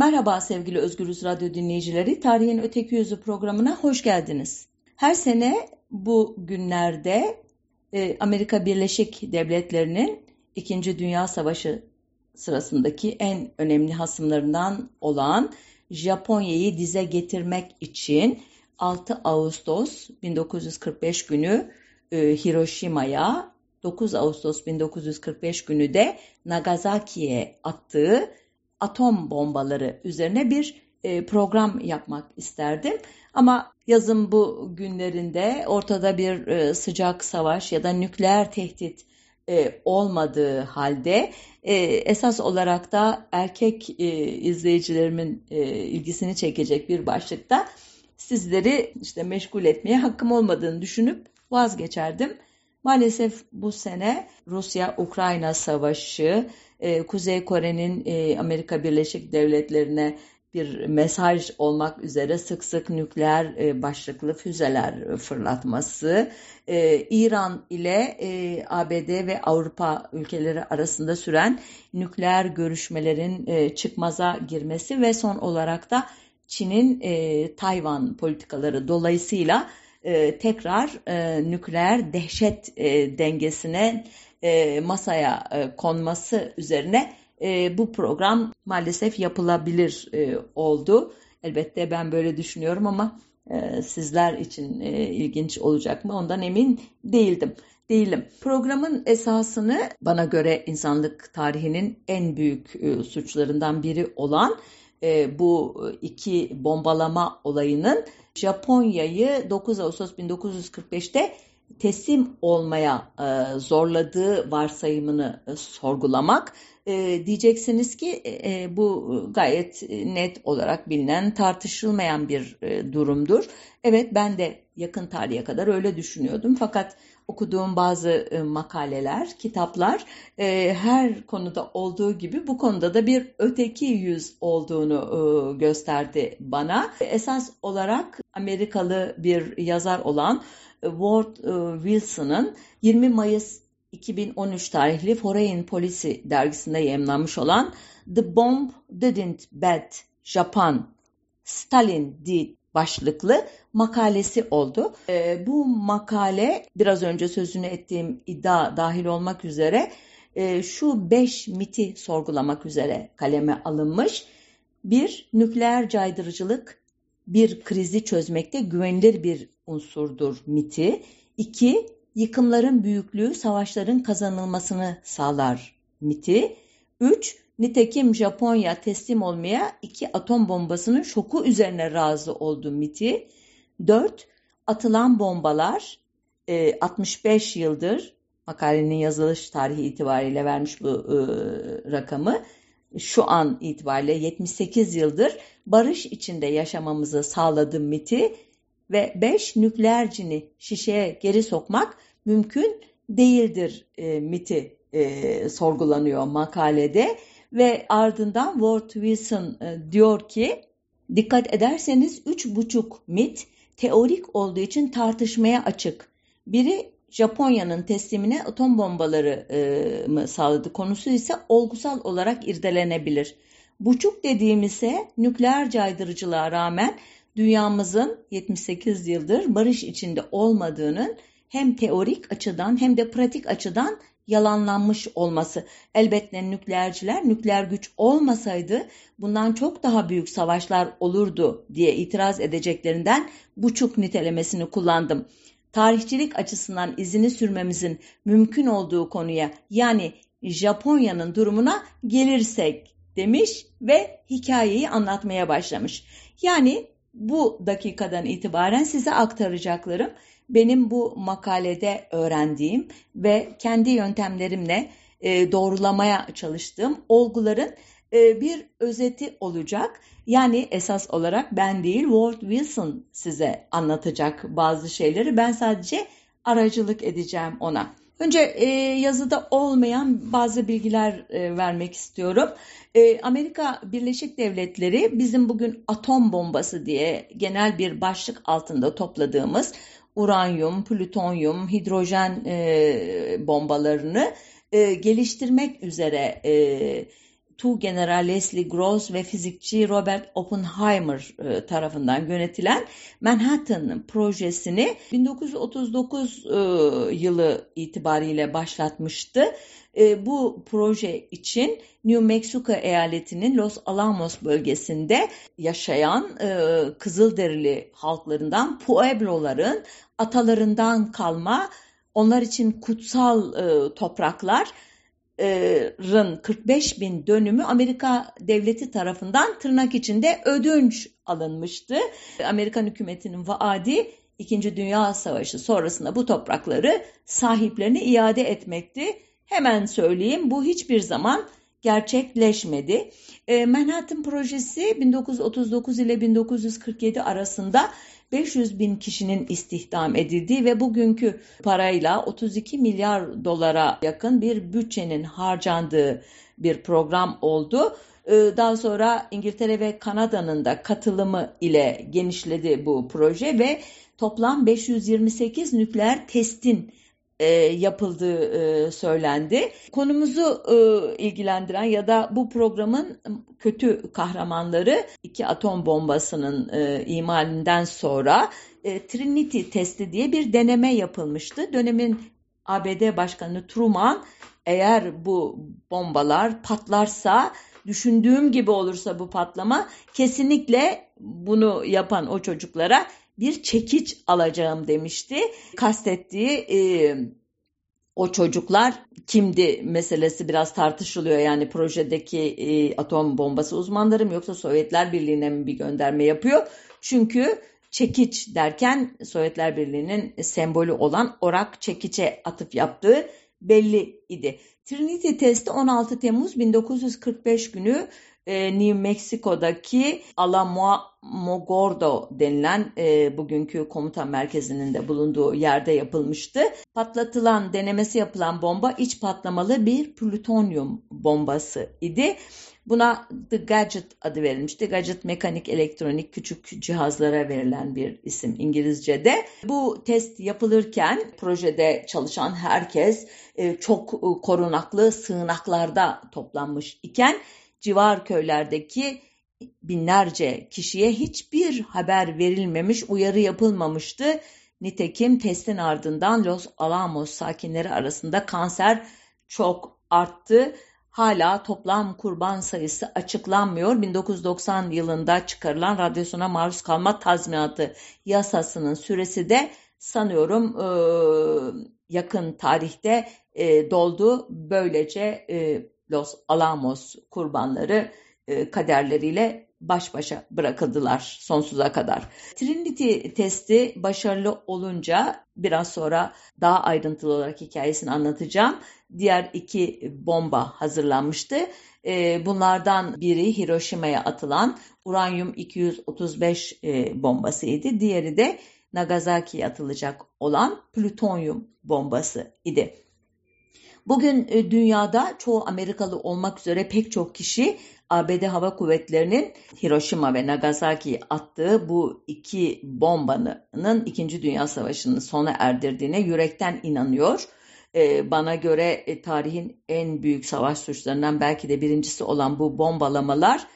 Merhaba sevgili Özgürüz Radyo dinleyicileri. Tarihin Öteki Yüzü programına hoş geldiniz. Her sene bu günlerde e, Amerika Birleşik Devletleri'nin İkinci Dünya Savaşı sırasındaki en önemli hasımlarından olan Japonya'yı dize getirmek için 6 Ağustos 1945 günü e, Hiroşima'ya, 9 Ağustos 1945 günü de Nagasaki'ye attığı atom bombaları üzerine bir e, program yapmak isterdim. Ama yazın bu günlerinde ortada bir e, sıcak savaş ya da nükleer tehdit e, olmadığı halde e, esas olarak da erkek e, izleyicilerimin e, ilgisini çekecek bir başlıkta sizleri işte meşgul etmeye hakkım olmadığını düşünüp vazgeçerdim. Maalesef bu sene Rusya-Ukrayna savaşı, e, Kuzey Kore'nin e, Amerika Birleşik Devletleri'ne bir mesaj olmak üzere sık sık nükleer e, başlıklı füzeler fırlatması, e, İran ile e, ABD ve Avrupa ülkeleri arasında süren nükleer görüşmelerin e, çıkmaza girmesi ve son olarak da Çin'in e, Tayvan politikaları. Dolayısıyla e, tekrar e, nükleer dehşet e, dengesine e, masaya e, konması üzerine e, bu program maalesef yapılabilir oldu. Elbette ben böyle düşünüyorum ama sizler için ilginç olacak mı ondan emin değildim. Değilim. Programın esasını bana göre insanlık tarihinin en büyük suçlarından biri olan bu iki bombalama olayının Japonya'yı 9 Ağustos 1945'te teslim olmaya e, zorladığı varsayımını e, sorgulamak. E, diyeceksiniz ki e, e bu gayet net olarak bilinen, tartışılmayan bir e, durumdur. Evet ben de yakın tarihe kadar öyle düşünüyordum. Fakat okuduğum bazı e, makaleler, kitaplar e, her konuda olduğu gibi bu konuda da bir öteki yüz olduğunu e, gösterdi bana. Esas olarak Amerikalı bir yazar olan Ward Wilson'ın 20 Mayıs 2013 tarihli Foreign Policy dergisinde yayınlanmış olan The Bomb Didn't Bet Japan, Stalin Did başlıklı makalesi oldu. E, bu makale biraz önce sözünü ettiğim iddia dahil olmak üzere e, şu beş miti sorgulamak üzere kaleme alınmış. Bir, nükleer caydırıcılık bir krizi çözmekte güvenilir bir unsurdur miti. İki, yıkımların büyüklüğü savaşların kazanılmasını sağlar miti. Üç, Nitekim Japonya teslim olmaya iki atom bombasının şoku üzerine razı oldu MIT'i. 4. Atılan bombalar e, 65 yıldır makalenin yazılış tarihi itibariyle vermiş bu e, rakamı şu an itibariyle 78 yıldır barış içinde yaşamamızı sağladı MIT'i ve 5 nükleer cini şişeye geri sokmak mümkün değildir e, MIT'i e, sorgulanıyor makalede ve ardından Ward Wilson e, diyor ki dikkat ederseniz üç buçuk mit teorik olduğu için tartışmaya açık. Biri Japonya'nın teslimine atom bombaları e, mı sağladı konusu ise olgusal olarak irdelenebilir. Buçuk dediğimiz ise nükleer caydırıcılığa rağmen dünyamızın 78 yıldır barış içinde olmadığının hem teorik açıdan hem de pratik açıdan yalanlanmış olması. Elbette nükleerciler nükleer güç olmasaydı bundan çok daha büyük savaşlar olurdu diye itiraz edeceklerinden buçuk nitelemesini kullandım. Tarihçilik açısından izini sürmemizin mümkün olduğu konuya yani Japonya'nın durumuna gelirsek demiş ve hikayeyi anlatmaya başlamış. Yani bu dakikadan itibaren size aktaracaklarım benim bu makalede öğrendiğim ve kendi yöntemlerimle e, doğrulamaya çalıştığım olguların e, bir özeti olacak. Yani esas olarak ben değil Ward Wilson size anlatacak bazı şeyleri. Ben sadece aracılık edeceğim ona. Önce e, yazıda olmayan bazı bilgiler e, vermek istiyorum. E, Amerika Birleşik Devletleri bizim bugün atom bombası diye genel bir başlık altında topladığımız uranyum, plütonyum, hidrojen e, bombalarını e, geliştirmek üzere e, Tu General Leslie Gross ve fizikçi Robert Oppenheimer e, tarafından yönetilen Manhattan projesini 1939 e, yılı itibariyle başlatmıştı. E, bu proje için New Mexico eyaletinin Los Alamos bölgesinde yaşayan Kızılderili halklarından Puebloların atalarından kalma onlar için kutsal topraklar 45 bin dönümü Amerika devleti tarafından tırnak içinde ödünç alınmıştı. Amerikan hükümetinin vaadi İkinci Dünya Savaşı sonrasında bu toprakları sahiplerine iade etmekti. Hemen söyleyeyim bu hiçbir zaman gerçekleşmedi. Manhattan projesi 1939 ile 1947 arasında 500 bin kişinin istihdam edildiği ve bugünkü parayla 32 milyar dolara yakın bir bütçenin harcandığı bir program oldu. Ee, daha sonra İngiltere ve Kanada'nın da katılımı ile genişledi bu proje ve toplam 528 nükleer testin e, yapıldığı e, söylendi. Konumuzu e, ilgilendiren ya da bu programın kötü kahramanları iki atom bombasının e, imalinden sonra Trinity testi diye bir deneme yapılmıştı. Dönemin ABD Başkanı Truman eğer bu bombalar patlarsa düşündüğüm gibi olursa bu patlama kesinlikle bunu yapan o çocuklara bir çekiç alacağım demişti. Kastettiği e, o çocuklar kimdi meselesi biraz tartışılıyor. Yani projedeki e, atom bombası uzmanları mı yoksa Sovyetler Birliği'ne mi bir gönderme yapıyor? Çünkü çekiç derken Sovyetler Birliği'nin sembolü olan orak çekiçe atıf yaptığı belli idi. Trinity testi 16 Temmuz 1945 günü e, New Mexico'daki Alamogordo denilen e, bugünkü komuta merkezinin de bulunduğu yerde yapılmıştı. Patlatılan, denemesi yapılan bomba iç patlamalı bir plütonyum bombası idi. Buna The Gadget adı verilmişti. Gadget mekanik elektronik küçük cihazlara verilen bir isim İngilizce'de. Bu test yapılırken projede çalışan herkes e, çok korunaklı sığınaklarda toplanmış iken civar köylerdeki binlerce kişiye hiçbir haber verilmemiş, uyarı yapılmamıştı. Nitekim testin ardından Los Alamos sakinleri arasında kanser çok arttı. Hala toplam kurban sayısı açıklanmıyor. 1990 yılında çıkarılan radyasyona maruz kalma tazminatı yasasının süresi de sanıyorum yakın tarihte doldu. Böylece Los Alamos kurbanları e, kaderleriyle baş başa bırakıldılar sonsuza kadar. Trinity testi başarılı olunca biraz sonra daha ayrıntılı olarak hikayesini anlatacağım. Diğer iki bomba hazırlanmıştı. E, bunlardan biri Hiroşima'ya atılan uranyum 235 e, bombasıydı. Diğeri de Nagasaki'ye atılacak olan plütonyum bombası idi. Bugün e, dünyada çoğu Amerikalı olmak üzere pek çok kişi ABD Hava Kuvvetleri'nin Hiroşima ve Nagasaki'ye attığı bu iki bombanın İkinci Dünya Savaşı'nın sona erdirdiğine yürekten inanıyor. E, bana göre e, tarihin en büyük savaş suçlarından belki de birincisi olan bu bombalamalar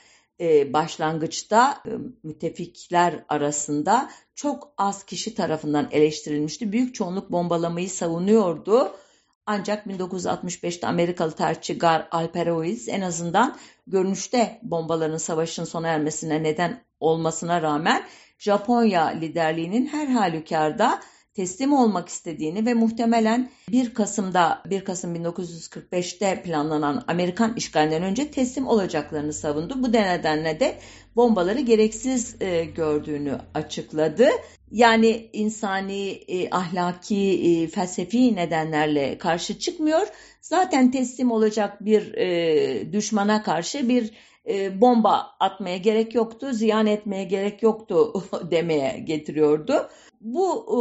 başlangıçta müttefikler arasında çok az kişi tarafından eleştirilmişti. Büyük çoğunluk bombalamayı savunuyordu ancak 1965'te Amerikalı tarihçi Gar Alperoiz en azından görünüşte bombaların savaşın sona ermesine neden olmasına rağmen Japonya liderliğinin her halükarda teslim olmak istediğini ve muhtemelen 1 Kasım'da 1 Kasım 1945'te planlanan Amerikan işgalinden önce teslim olacaklarını savundu. Bu nedenle de bombaları gereksiz e, gördüğünü açıkladı. Yani insani, e, ahlaki, e, felsefi nedenlerle karşı çıkmıyor. Zaten teslim olacak bir e, düşmana karşı bir e, bomba atmaya gerek yoktu, ziyan etmeye gerek yoktu demeye getiriyordu. Bu e,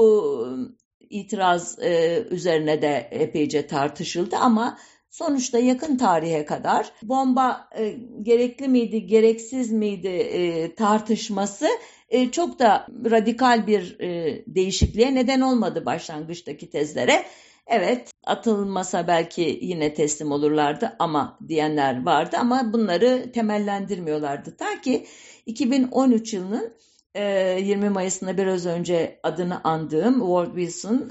itiraz e, üzerine de epeyce tartışıldı ama sonuçta yakın tarihe kadar bomba e, gerekli miydi, gereksiz miydi e, tartışması e, çok da radikal bir e, değişikliğe neden olmadı başlangıçtaki tezlere. Evet atılmasa belki yine teslim olurlardı ama diyenler vardı ama bunları temellendirmiyorlardı. Ta ki 2013 yılının 20 Mayıs'ında biraz önce adını andığım Ward Wilson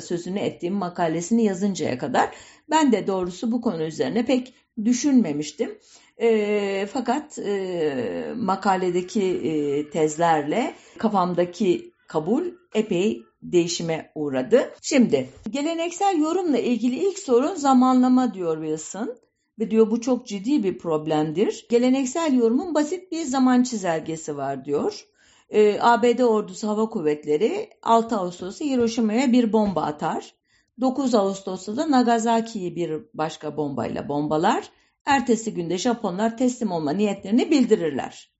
sözünü ettiğim makalesini yazıncaya kadar ben de doğrusu bu konu üzerine pek düşünmemiştim. E, fakat e, makaledeki e, tezlerle kafamdaki kabul epey değişime uğradı. Şimdi geleneksel yorumla ilgili ilk sorun zamanlama diyor Wilson ve diyor bu çok ciddi bir problemdir. Geleneksel yorumun basit bir zaman çizelgesi var diyor. Ee, ABD ordusu hava kuvvetleri 6 Ağustos'ta Hiroşima'ya bir bomba atar. 9 Ağustos'ta da Nagasaki'yi bir başka bombayla bombalar. Ertesi günde Japonlar teslim olma niyetlerini bildirirler.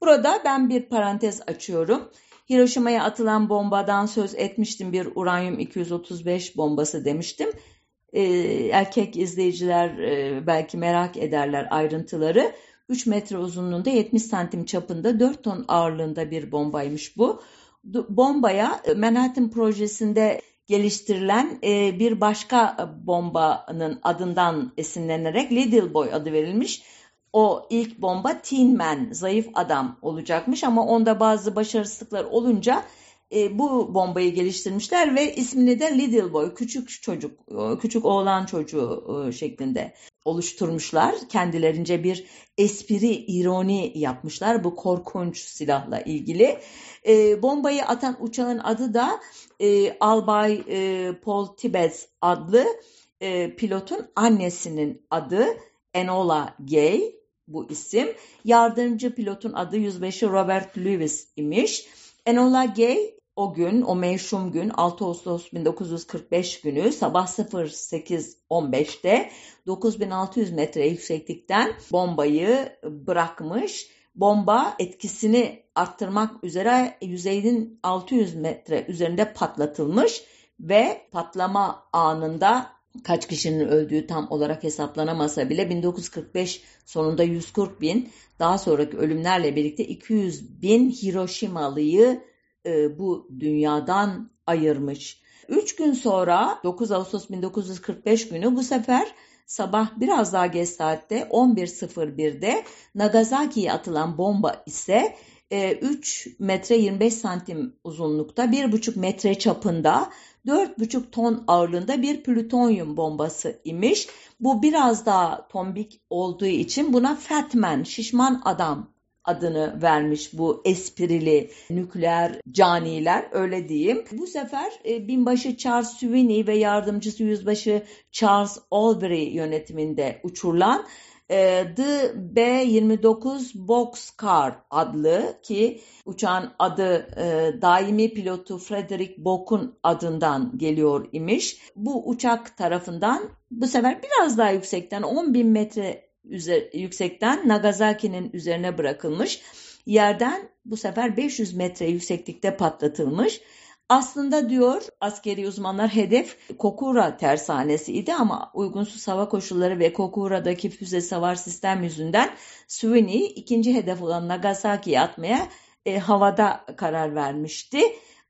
Burada ben bir parantez açıyorum. Hiroşima'ya atılan bombadan söz etmiştim bir uranyum 235 bombası demiştim. Ee, erkek izleyiciler e, belki merak ederler ayrıntıları. 3 metre uzunluğunda 70 santim çapında 4 ton ağırlığında bir bombaymış bu. Bombaya Manhattan projesinde geliştirilen e, bir başka bombanın adından esinlenerek Little Boy adı verilmiş. O ilk bomba Teen Man, zayıf adam olacakmış ama onda bazı başarısızlıklar olunca e, bu bombayı geliştirmişler ve ismini de Little Boy, küçük çocuk, e, küçük oğlan çocuğu e, şeklinde oluşturmuşlar. Kendilerince bir espri, ironi yapmışlar bu korkunç silahla ilgili. E, bombayı atan uçağın adı da e, Albay e, Paul Tibbets adlı e, pilotun annesinin adı Enola Gay bu isim. Yardımcı pilotun adı yüzbaşı Robert Lewis imiş. Enola Gay o gün, o meşhum gün 6 Ağustos 1945 günü sabah 08.15'te 9600 metre yükseklikten bombayı bırakmış. Bomba etkisini arttırmak üzere yüzeyin 600 metre üzerinde patlatılmış ve patlama anında kaç kişinin öldüğü tam olarak hesaplanamasa bile 1945 sonunda 140 bin daha sonraki ölümlerle birlikte 200 bin Hiroşimalıyı e, bu dünyadan ayırmış. Üç gün sonra 9 Ağustos 1945 günü bu sefer sabah biraz daha geç saatte 11.01'de Nagasaki'ye atılan bomba ise 3 e, metre 25 santim uzunlukta 1,5 metre çapında 4,5 ton ağırlığında bir plütonyum bombası imiş. Bu biraz daha tombik olduğu için buna Fatman, şişman adam adını vermiş bu esprili nükleer caniler öyle diyeyim. Bu sefer e, binbaşı Charles Sweeney ve yardımcısı yüzbaşı Charles Albury yönetiminde uçurulan e, The B-29 Boxcar adlı ki uçağın adı e, daimi pilotu Frederick Bock'un adından geliyor imiş. Bu uçak tarafından bu sefer biraz daha yüksekten 10 bin metre yüksekten Nagasaki'nin üzerine bırakılmış. Yerden bu sefer 500 metre yükseklikte patlatılmış. Aslında diyor askeri uzmanlar hedef Kokura tersanesiydi ama uygunsuz hava koşulları ve Kokura'daki füze savar sistem yüzünden Sweeney ikinci hedef olan Nagasaki'ye atmaya e, havada karar vermişti.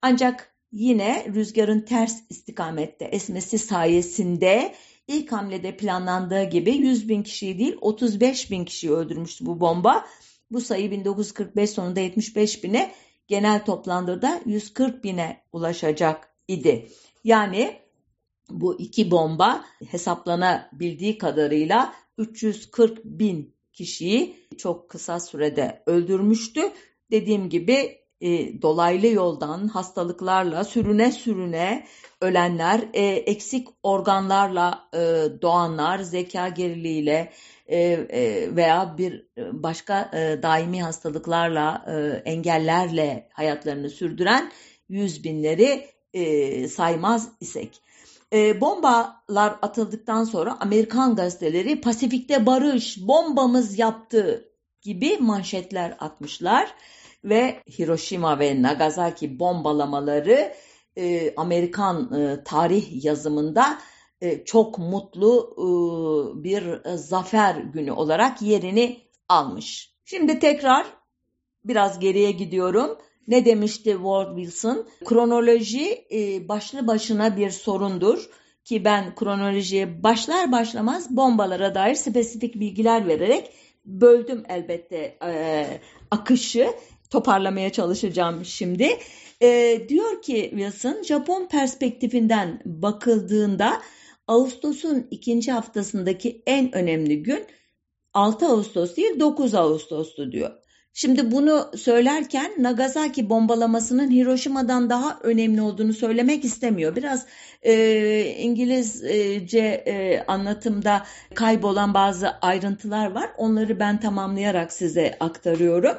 Ancak yine rüzgarın ters istikamette esmesi sayesinde İlk hamlede planlandığı gibi 100 bin kişiyi değil 35 bin kişiyi öldürmüştü bu bomba. Bu sayı 1945 sonunda 75 bine genel toplandığında 140 bine ulaşacak idi. Yani bu iki bomba hesaplanabildiği kadarıyla 340 bin kişiyi çok kısa sürede öldürmüştü. Dediğim gibi e, dolaylı yoldan hastalıklarla sürüne sürüne ölenler, e, eksik organlarla e, doğanlar, zeka geriliğiyle e, e, veya bir e, başka e, daimi hastalıklarla, e, engellerle hayatlarını sürdüren yüz binleri e, saymaz isek. E, bombalar atıldıktan sonra Amerikan gazeteleri Pasifik'te barış, bombamız yaptı gibi manşetler atmışlar ve Hiroşima ve Nagasaki bombalamaları e, Amerikan e, tarih yazımında e, çok mutlu e, bir zafer günü olarak yerini almış. Şimdi tekrar biraz geriye gidiyorum. Ne demişti Ward Wilson? Kronoloji e, başlı başına bir sorundur ki ben kronolojiye başlar başlamaz bombalara dair spesifik bilgiler vererek böldüm elbette e, akışı toparlamaya çalışacağım şimdi. E, diyor ki Wilson Japon perspektifinden bakıldığında Ağustos'un ikinci haftasındaki en önemli gün 6 Ağustos değil 9 Ağustos'tu diyor. Şimdi bunu söylerken Nagasaki bombalamasının Hiroşima'dan daha önemli olduğunu söylemek istemiyor. Biraz e, İngilizce e, anlatımda kaybolan bazı ayrıntılar var. Onları ben tamamlayarak size aktarıyorum.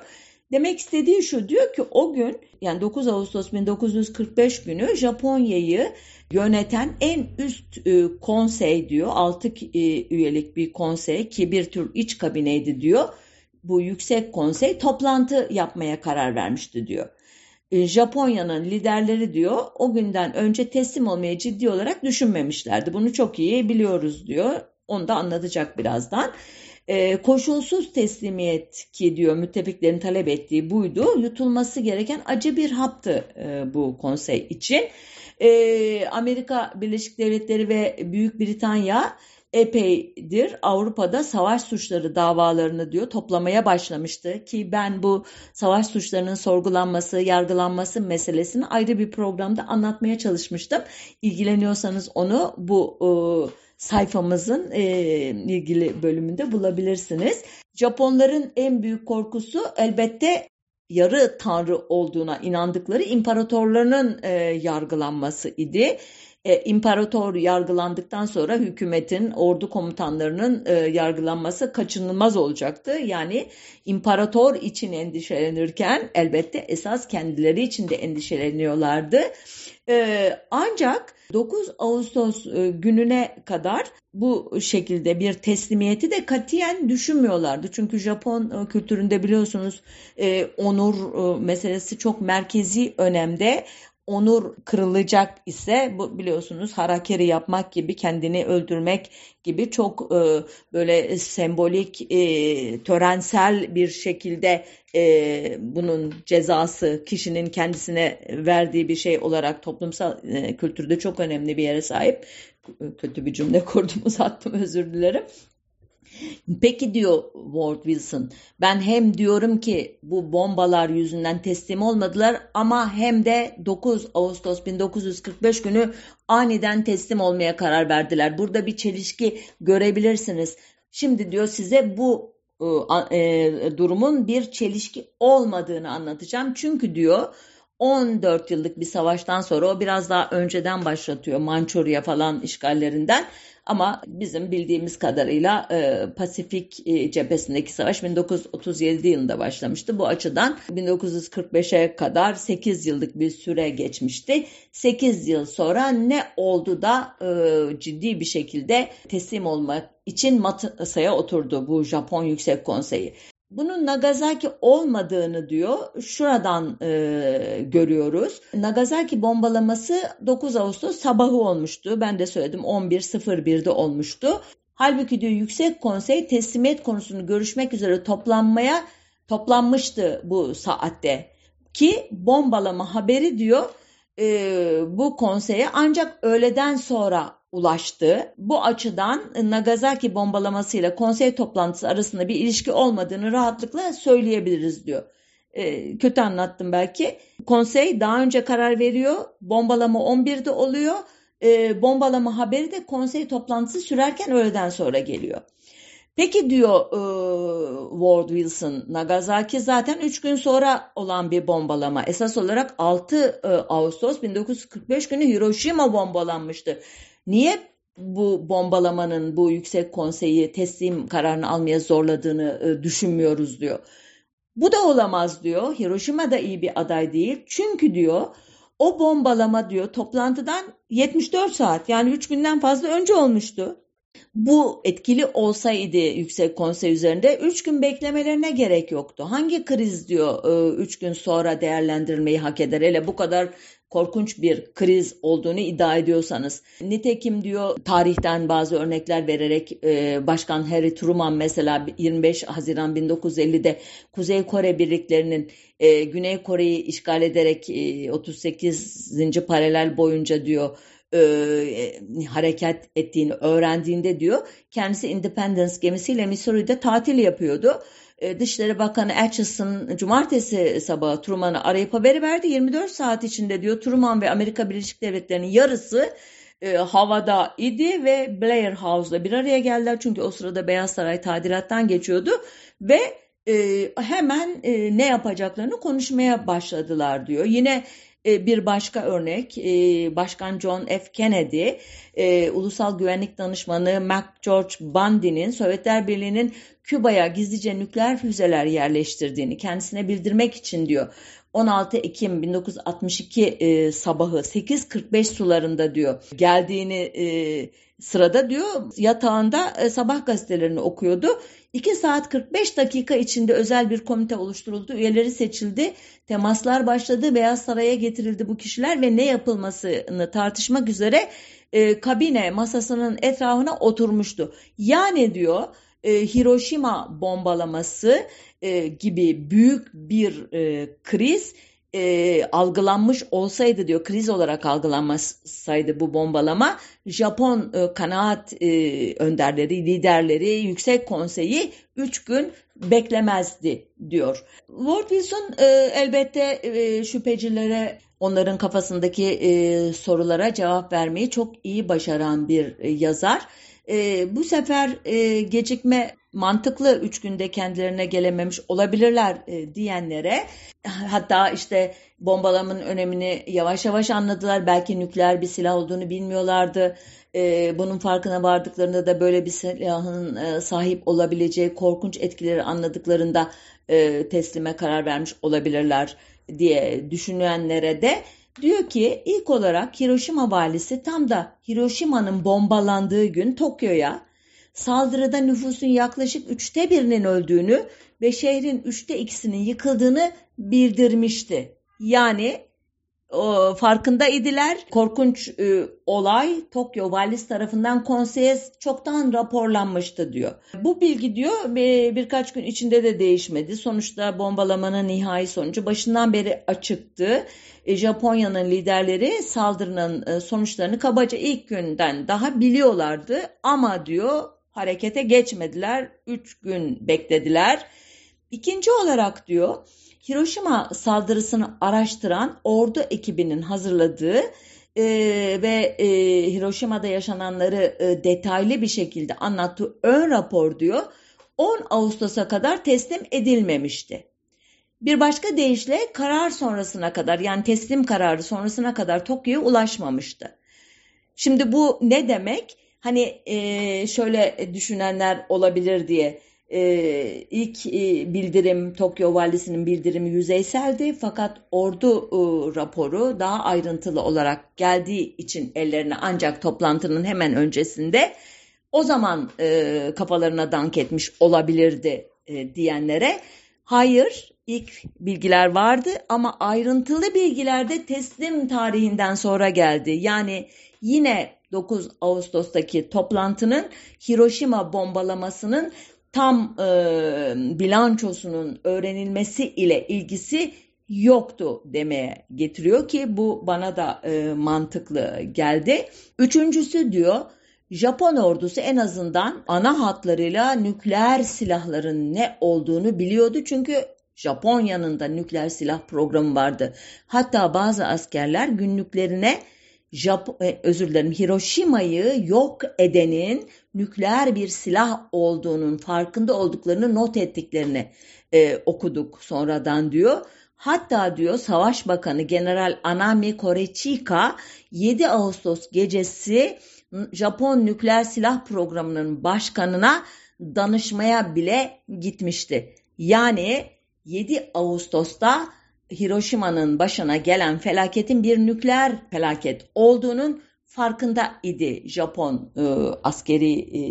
Demek istediği şu diyor ki o gün yani 9 Ağustos 1945 günü Japonya'yı yöneten en üst e, konsey diyor 6 e, üyelik bir konsey ki bir tür iç kabineydi diyor. Bu yüksek konsey toplantı yapmaya karar vermişti diyor. E, Japonya'nın liderleri diyor o günden önce teslim olmayı ciddi olarak düşünmemişlerdi. Bunu çok iyi biliyoruz diyor. Onu da anlatacak birazdan. E, koşulsuz teslimiyet ki diyor müttefiklerin talep ettiği buydu. Yutulması gereken acı bir haptı e, bu konsey için. E, Amerika Birleşik Devletleri ve Büyük Britanya epeydir Avrupa'da savaş suçları davalarını diyor toplamaya başlamıştı ki ben bu savaş suçlarının sorgulanması, yargılanması meselesini ayrı bir programda anlatmaya çalışmıştım. İlgileniyorsanız onu bu e, sayfamızın e, ilgili bölümünde bulabilirsiniz. Japonların en büyük korkusu elbette yarı tanrı olduğuna inandıkları imparatorlarının e, yargılanması idi. E, imparator yargılandıktan sonra hükümetin, ordu komutanlarının e, yargılanması kaçınılmaz olacaktı. Yani imparator için endişelenirken elbette esas kendileri için de endişeleniyorlardı. E, ancak 9 Ağustos e, gününe kadar bu şekilde bir teslimiyeti de katiyen düşünmüyorlardı. Çünkü Japon e, kültüründe biliyorsunuz e, onur meselesi çok merkezi önemde onur kırılacak ise bu biliyorsunuz harakiri yapmak gibi kendini öldürmek gibi çok e, böyle sembolik e, törensel bir şekilde e, bunun cezası kişinin kendisine verdiği bir şey olarak toplumsal e, kültürde çok önemli bir yere sahip. Kötü bir cümle kurdum uzattım özür dilerim. Peki diyor Ward Wilson, ben hem diyorum ki bu bombalar yüzünden teslim olmadılar ama hem de 9 Ağustos 1945 günü aniden teslim olmaya karar verdiler. Burada bir çelişki görebilirsiniz. Şimdi diyor size bu e, e durumun bir çelişki olmadığını anlatacağım. Çünkü diyor 14 yıllık bir savaştan sonra o biraz daha önceden başlatıyor Mançurya falan işgallerinden. Ama bizim bildiğimiz kadarıyla e, Pasifik e, cephesindeki savaş 1937 yılında başlamıştı. Bu açıdan 1945'e kadar 8 yıllık bir süre geçmişti. 8 yıl sonra ne oldu da e, ciddi bir şekilde teslim olmak için masaya oturdu bu Japon Yüksek Konseyi. Bunun Nagasaki olmadığını diyor. Şuradan e, görüyoruz. Nagasaki bombalaması 9 Ağustos sabahı olmuştu. Ben de söyledim 11.01'de olmuştu. Halbuki diyor Yüksek Konsey teslimiyet konusunu görüşmek üzere toplanmaya toplanmıştı bu saatte. Ki bombalama haberi diyor e, bu konseye ancak öğleden sonra ulaştı. Bu açıdan Nagasaki bombalamasıyla konsey toplantısı arasında bir ilişki olmadığını rahatlıkla söyleyebiliriz diyor. E, kötü anlattım belki. Konsey daha önce karar veriyor. Bombalama 11'de oluyor. E, bombalama haberi de konsey toplantısı sürerken öğleden sonra geliyor. Peki diyor e, Ward Wilson, Nagasaki zaten 3 gün sonra olan bir bombalama. Esas olarak 6 e, Ağustos 1945 günü Hiroşima bombalanmıştı. Niye bu bombalamanın bu yüksek konseyi teslim kararını almaya zorladığını e, düşünmüyoruz diyor. Bu da olamaz diyor. Hiroşima da iyi bir aday değil. Çünkü diyor o bombalama diyor toplantıdan 74 saat yani 3 günden fazla önce olmuştu. Bu etkili olsaydı yüksek konsey üzerinde 3 gün beklemelerine gerek yoktu. Hangi kriz diyor 3 e, gün sonra değerlendirilmeyi hak eder? Hele bu kadar korkunç bir kriz olduğunu iddia ediyorsanız. Nitekim diyor tarihten bazı örnekler vererek e, Başkan Harry Truman mesela 25 Haziran 1950'de Kuzey Kore birliklerinin e, Güney Kore'yi işgal ederek e, 38. paralel boyunca diyor e, hareket ettiğini öğrendiğinde diyor kendisi Independence gemisiyle Missouri'de tatil yapıyordu. E, Dışişleri Bakanı Atchison cumartesi sabahı Truman'ı arayıp haberi verdi. 24 saat içinde diyor Truman ve Amerika Birleşik Devletleri'nin yarısı e, havada idi ve Blair House'la bir araya geldiler. Çünkü o sırada Beyaz Saray tadilattan geçiyordu ve e, hemen e, ne yapacaklarını konuşmaya başladılar diyor. Yine e, bir başka örnek e, Başkan John F. Kennedy, e, Ulusal Güvenlik Danışmanı McGeorge Bundy'nin Sovyetler Birliği'nin Küba'ya gizlice nükleer füzeler yerleştirdiğini kendisine bildirmek için diyor. 16 Ekim 1962 e, sabahı 8.45 sularında diyor geldiğini e, sırada diyor yatağında e, sabah gazetelerini okuyordu. 2 saat 45 dakika içinde özel bir komite oluşturuldu. Üyeleri seçildi. Temaslar başladı. Beyaz Saray'a getirildi bu kişiler ve ne yapılmasını tartışmak üzere e, kabine masasının etrafına oturmuştu. Yani diyor e, Hiroşima bombalaması e, gibi büyük bir e, kriz e, algılanmış olsaydı diyor kriz olarak algılanmasaydı bu bombalama Japon e, kanaat e, önderleri, liderleri, yüksek konseyi 3 gün beklemezdi diyor. Ward Wilson e, elbette e, şüphecilere onların kafasındaki e, sorulara cevap vermeyi çok iyi başaran bir e, yazar. E, bu sefer e, gecikme mantıklı üç günde kendilerine gelememiş olabilirler e, diyenlere hatta işte bombalamanın önemini yavaş yavaş anladılar. Belki nükleer bir silah olduğunu bilmiyorlardı. E, bunun farkına vardıklarında da böyle bir silahın e, sahip olabileceği korkunç etkileri anladıklarında e, teslime karar vermiş olabilirler diye düşünenlere de Diyor ki ilk olarak Hiroşima valisi tam da Hiroşima'nın bombalandığı gün Tokyo'ya saldırıda nüfusun yaklaşık üçte birinin öldüğünü ve şehrin üçte ikisinin yıkıldığını bildirmişti. Yani o, farkında idiler. Korkunç e, olay Tokyo valisi tarafından konseye çoktan raporlanmıştı diyor. Bu bilgi diyor bir, birkaç gün içinde de değişmedi. Sonuçta bombalamanın nihai sonucu başından beri açıktı. E, Japonya'nın liderleri saldırının e, sonuçlarını kabaca ilk günden daha biliyorlardı ama diyor harekete geçmediler. Üç gün beklediler. İkinci olarak diyor Hiroşima saldırısını araştıran ordu ekibinin hazırladığı e, ve e, Hiroşima'da yaşananları e, detaylı bir şekilde anlattığı ön rapor diyor 10 Ağustos'a kadar teslim edilmemişti. Bir başka deyişle karar sonrasına kadar yani teslim kararı sonrasına kadar Tokyo'ya ulaşmamıştı. Şimdi bu ne demek? Hani e, şöyle düşünenler olabilir diye. E, ilk e, bildirim Tokyo valisinin bildirimi yüzeyseldi. Fakat ordu e, raporu daha ayrıntılı olarak geldiği için ellerine ancak toplantının hemen öncesinde o zaman e, kafalarına dank etmiş olabilirdi e, diyenlere. Hayır ilk bilgiler vardı ama ayrıntılı bilgiler de teslim tarihinden sonra geldi. Yani yine 9 Ağustos'taki toplantının Hiroşima bombalamasının tam e, bilançosunun öğrenilmesi ile ilgisi yoktu demeye getiriyor ki bu bana da e, mantıklı geldi. Üçüncüsü diyor Japon ordusu en azından ana hatlarıyla nükleer silahların ne olduğunu biliyordu çünkü Japonya'nın da nükleer silah programı vardı. Hatta bazı askerler günlüklerine Jap e, özür dilerim Hiroşima'yı yok edenin nükleer bir silah olduğunun farkında olduklarını not ettiklerini e, okuduk sonradan diyor. Hatta diyor Savaş Bakanı General Anami Korechika 7 Ağustos gecesi Japon nükleer silah programının başkanına danışmaya bile gitmişti. Yani 7 Ağustos'ta Hiroşima'nın başına gelen felaketin bir nükleer felaket olduğunun farkında idi Japon e, askeri e,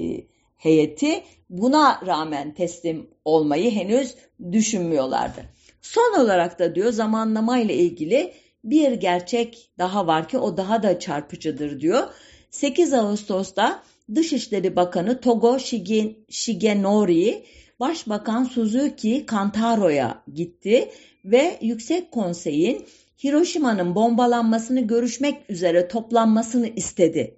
heyeti. Buna rağmen teslim olmayı henüz düşünmüyorlardı. Son olarak da diyor zamanlama ile ilgili bir gerçek daha var ki o daha da çarpıcıdır diyor. 8 Ağustos'ta Dışişleri Bakanı Togo Shigenori Başbakan Suzuki Kantaro'ya gitti ve Yüksek Konsey'in Hiroşima'nın bombalanmasını görüşmek üzere toplanmasını istedi.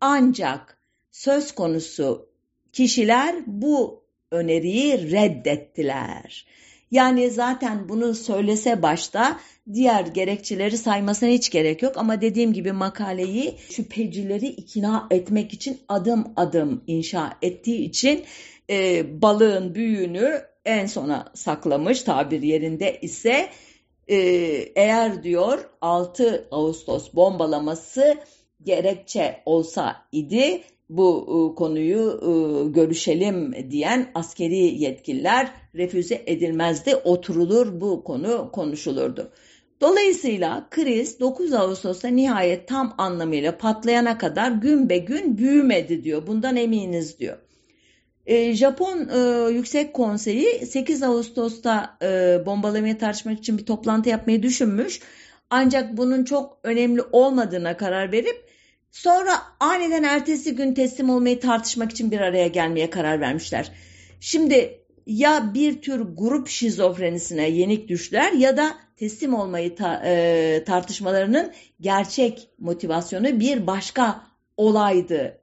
Ancak söz konusu kişiler bu öneriyi reddettiler. Yani zaten bunu söylese başta diğer gerekçeleri saymasına hiç gerek yok ama dediğim gibi makaleyi şüphecileri ikna etmek için adım adım inşa ettiği için e, balığın büyüğünü en sona saklamış tabir yerinde ise e, eğer diyor 6 Ağustos bombalaması gerekçe olsa idi bu e, konuyu e, görüşelim diyen askeri yetkililer refüze edilmezdi, oturulur bu konu konuşulurdu. Dolayısıyla kriz 9 Ağustos'ta nihayet tam anlamıyla patlayana kadar gün be gün büyümedi diyor. Bundan eminiz diyor. E, Japon e, Yüksek Konseyi 8 Ağustos'ta e, bombalamayı tartışmak için bir toplantı yapmayı düşünmüş. Ancak bunun çok önemli olmadığına karar verip sonra aniden ertesi gün teslim olmayı tartışmak için bir araya gelmeye karar vermişler. Şimdi ya bir tür grup şizofrenisine yenik düşler ya da teslim olmayı ta, e, tartışmalarının gerçek motivasyonu bir başka olaydı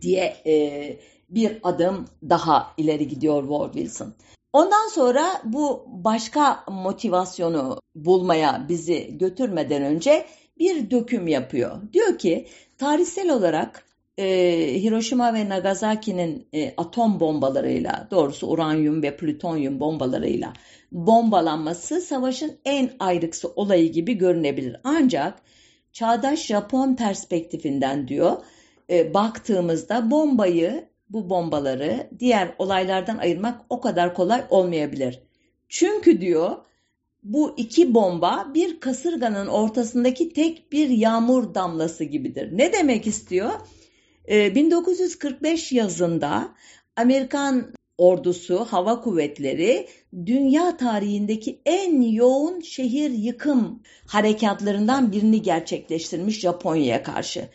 diye e, bir adım daha ileri gidiyor Ward Wilson. Ondan sonra bu başka motivasyonu bulmaya bizi götürmeden önce bir döküm yapıyor. Diyor ki tarihsel olarak e, Hiroşima ve Nagasaki'nin e, atom bombalarıyla, doğrusu uranyum ve plütonyum bombalarıyla bombalanması savaşın en ayrıksı olayı gibi görünebilir. Ancak çağdaş Japon perspektifinden diyor, e, baktığımızda bombayı, bu bombaları diğer olaylardan ayırmak o kadar kolay olmayabilir. Çünkü diyor, bu iki bomba bir kasırganın ortasındaki tek bir yağmur damlası gibidir. Ne demek istiyor? 1945 ee, yazında Amerikan ordusu, hava kuvvetleri dünya tarihindeki en yoğun şehir yıkım harekatlarından birini gerçekleştirmiş Japonya'ya karşı.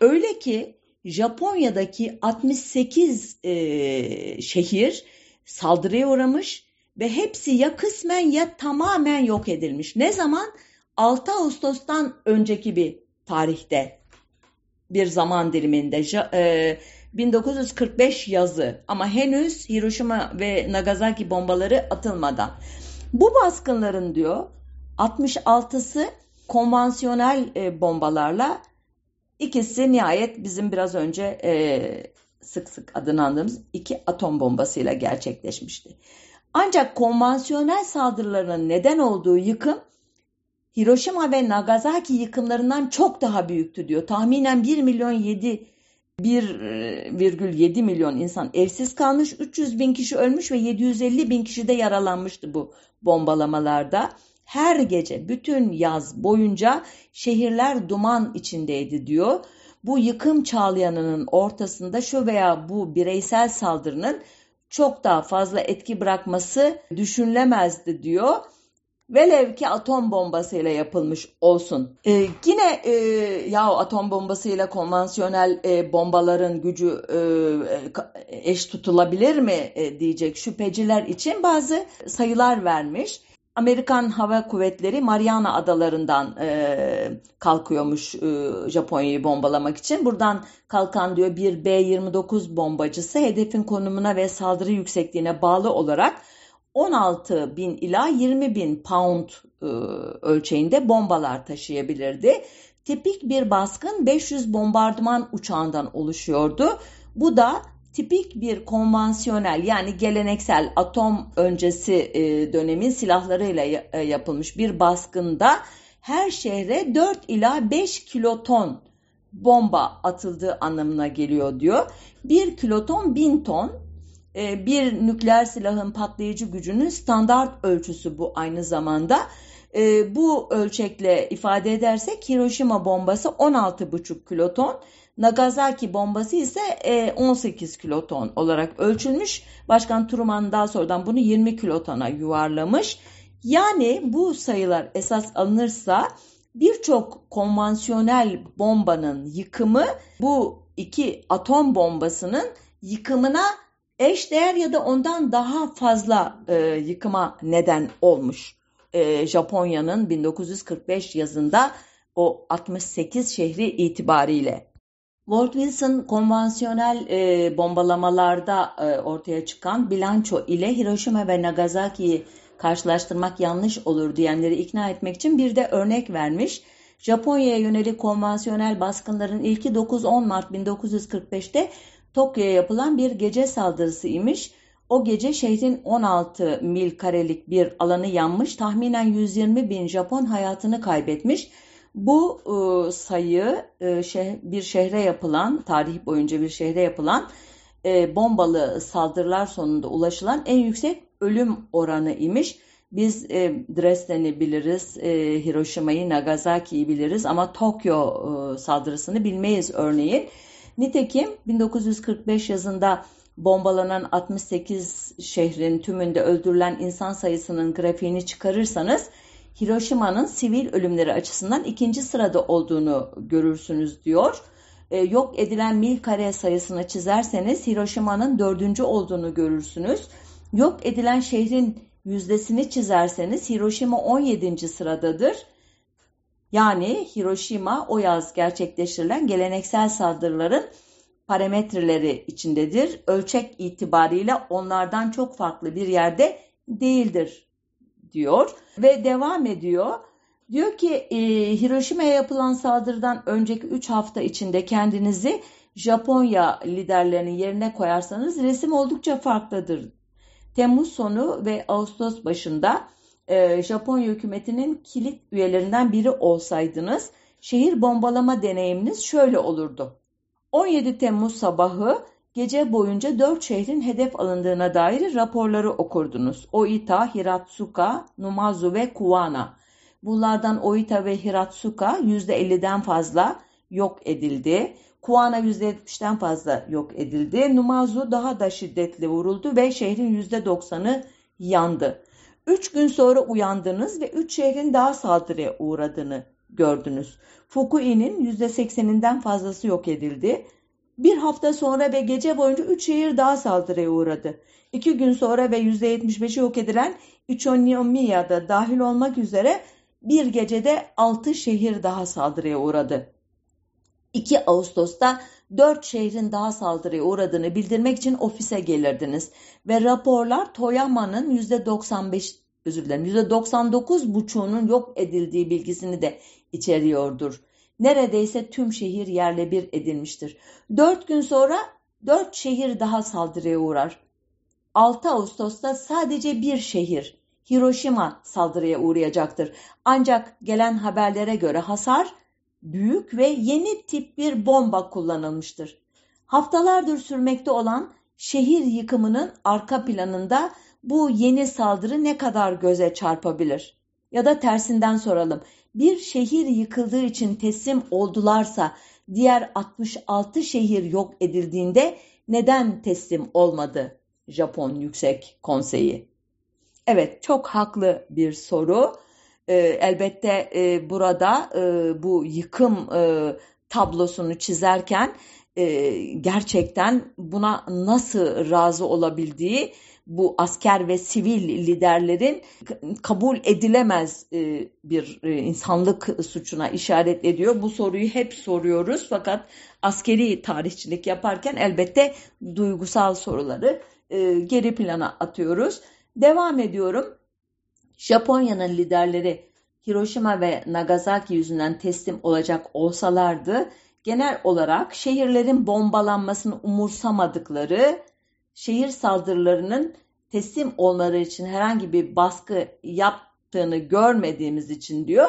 Öyle ki Japonya'daki 68 e, şehir saldırıya uğramış ve hepsi ya kısmen ya tamamen yok edilmiş. Ne zaman? 6 Ağustos'tan önceki bir tarihte bir zaman diliminde e, 1945 yazı ama henüz Hiroşima ve Nagasaki bombaları atılmadan. Bu baskınların diyor 66'sı konvansiyonel e, bombalarla ikisi nihayet bizim biraz önce e, sık sık adını andığımız iki atom bombasıyla gerçekleşmişti. Ancak konvansiyonel saldırıların neden olduğu yıkım Hiroşima ve Nagasaki yıkımlarından çok daha büyüktü diyor. Tahminen 1 milyon 7 1,7 milyon insan evsiz kalmış, 300 bin kişi ölmüş ve 750 bin kişi de yaralanmıştı bu bombalamalarda. Her gece bütün yaz boyunca şehirler duman içindeydi diyor. Bu yıkım çağlayanının ortasında şu veya bu bireysel saldırının çok daha fazla etki bırakması düşünülemezdi diyor. Velev ki atom bombasıyla yapılmış olsun. Ee, yine e, ya atom bombasıyla konvansiyonel e, bombaların gücü e, eş tutulabilir mi e, diyecek şüpheciler için bazı sayılar vermiş. Amerikan Hava Kuvvetleri Mariana Adalarından e, kalkıyormuş e, Japonya'yı bombalamak için. Buradan kalkan diyor bir B-29 bombacısı hedefin konumuna ve saldırı yüksekliğine bağlı olarak 16 bin ila 20 bin pound e, ölçeğinde bombalar taşıyabilirdi. Tipik bir baskın 500 bombardıman uçağından oluşuyordu. Bu da tipik bir konvansiyonel yani geleneksel atom öncesi e, dönemin silahlarıyla e, yapılmış bir baskında her şehre 4 ila 5 kiloton bomba atıldığı anlamına geliyor diyor. 1 kiloton 1000 ton e, bir nükleer silahın patlayıcı gücünün standart ölçüsü bu aynı zamanda. Bu ölçekle ifade edersek Hiroşima bombası 16,5 kiloton, Nagasaki bombası ise 18 e, kiloton olarak ölçülmüş. Başkan Truman daha sonradan bunu 20 kilotona yuvarlamış. Yani bu sayılar esas alınırsa birçok konvansiyonel bombanın yıkımı bu iki atom bombasının yıkımına eş değer ya da ondan daha fazla e, yıkıma neden olmuş e, Japonya'nın 1945 yazında o 68 şehri itibariyle. Ward Wilson konvansiyonel e, bombalamalarda e, ortaya çıkan bilanço ile Hiroşima ve Nagasaki'yi karşılaştırmak yanlış olur diyenleri ikna etmek için bir de örnek vermiş. Japonya'ya yönelik konvansiyonel baskınların ilki 9-10 Mart 1945'te Tokyo'ya yapılan bir gece saldırısı imiş. O gece şehrin 16 mil karelik bir alanı yanmış, tahminen 120 bin Japon hayatını kaybetmiş. Bu e, sayı e, şeh, bir şehre yapılan, tarih boyunca bir şehre yapılan e, bombalı saldırılar sonunda ulaşılan en yüksek ölüm oranı imiş. Biz e, Dresden'i biliriz, e, Hiroşima'yı, Nagasaki'yi biliriz ama Tokyo e, saldırısını bilmeyiz örneğin. Nitekim 1945 yazında bombalanan 68 şehrin tümünde öldürülen insan sayısının grafiğini çıkarırsanız Hiroşima'nın sivil ölümleri açısından ikinci sırada olduğunu görürsünüz diyor. E, yok edilen mil kare sayısını çizerseniz Hiroşima'nın dördüncü olduğunu görürsünüz. Yok edilen şehrin yüzdesini çizerseniz Hiroşima 17. sıradadır. Yani Hiroşima o yaz gerçekleştirilen geleneksel saldırıların parametreleri içindedir. Ölçek itibariyle onlardan çok farklı bir yerde değildir diyor ve devam ediyor. Diyor ki e, Hiroşima'ya yapılan saldırıdan önceki 3 hafta içinde kendinizi Japonya liderlerinin yerine koyarsanız resim oldukça farklıdır. Temmuz sonu ve Ağustos başında e, Japonya hükümetinin kilit üyelerinden biri olsaydınız şehir bombalama deneyiminiz şöyle olurdu. 17 Temmuz sabahı gece boyunca dört şehrin hedef alındığına dair raporları okurdunuz. Oita, Hiratsuka, Numazu ve Kuwana. Bunlardan Oita ve Hiratsuka %50'den fazla yok edildi. Kuwana %70'den fazla yok edildi. Numazu daha da şiddetli vuruldu ve şehrin %90'ı yandı. Üç gün sonra uyandınız ve üç şehrin daha saldırıya uğradığını gördünüz. Fukui'nin %80'inden fazlası yok edildi. Bir hafta sonra ve gece boyunca üç şehir daha saldırıya uğradı. İki gün sonra ve %75'i yok edilen Ichinomiya dahil olmak üzere bir gecede altı şehir daha saldırıya uğradı. 2 Ağustos'ta 4 şehrin daha saldırıya uğradığını bildirmek için ofise gelirdiniz ve raporlar Toyama'nın %95 özür dilerim %99 buçuğunun yok edildiği bilgisini de içeriyordur. Neredeyse tüm şehir yerle bir edilmiştir. 4 gün sonra 4 şehir daha saldırıya uğrar. 6 Ağustos'ta sadece bir şehir Hiroşima saldırıya uğrayacaktır. Ancak gelen haberlere göre hasar büyük ve yeni tip bir bomba kullanılmıştır. Haftalardır sürmekte olan şehir yıkımının arka planında bu yeni saldırı ne kadar göze çarpabilir? Ya da tersinden soralım. Bir şehir yıkıldığı için teslim oldularsa diğer 66 şehir yok edildiğinde neden teslim olmadı Japon Yüksek Konseyi? Evet çok haklı bir soru. E, elbette e, burada e, bu yıkım e, tablosunu çizerken e, gerçekten buna nasıl razı olabildiği bu asker ve sivil liderlerin kabul edilemez e, bir e, insanlık suçuna işaret ediyor. Bu soruyu hep soruyoruz fakat askeri tarihçilik yaparken elbette duygusal soruları e, geri plana atıyoruz. Devam ediyorum. Japonya'nın liderleri Hiroşima ve Nagasaki yüzünden teslim olacak olsalardı genel olarak şehirlerin bombalanmasını umursamadıkları, şehir saldırılarının teslim olmaları için herhangi bir baskı yaptığını görmediğimiz için diyor.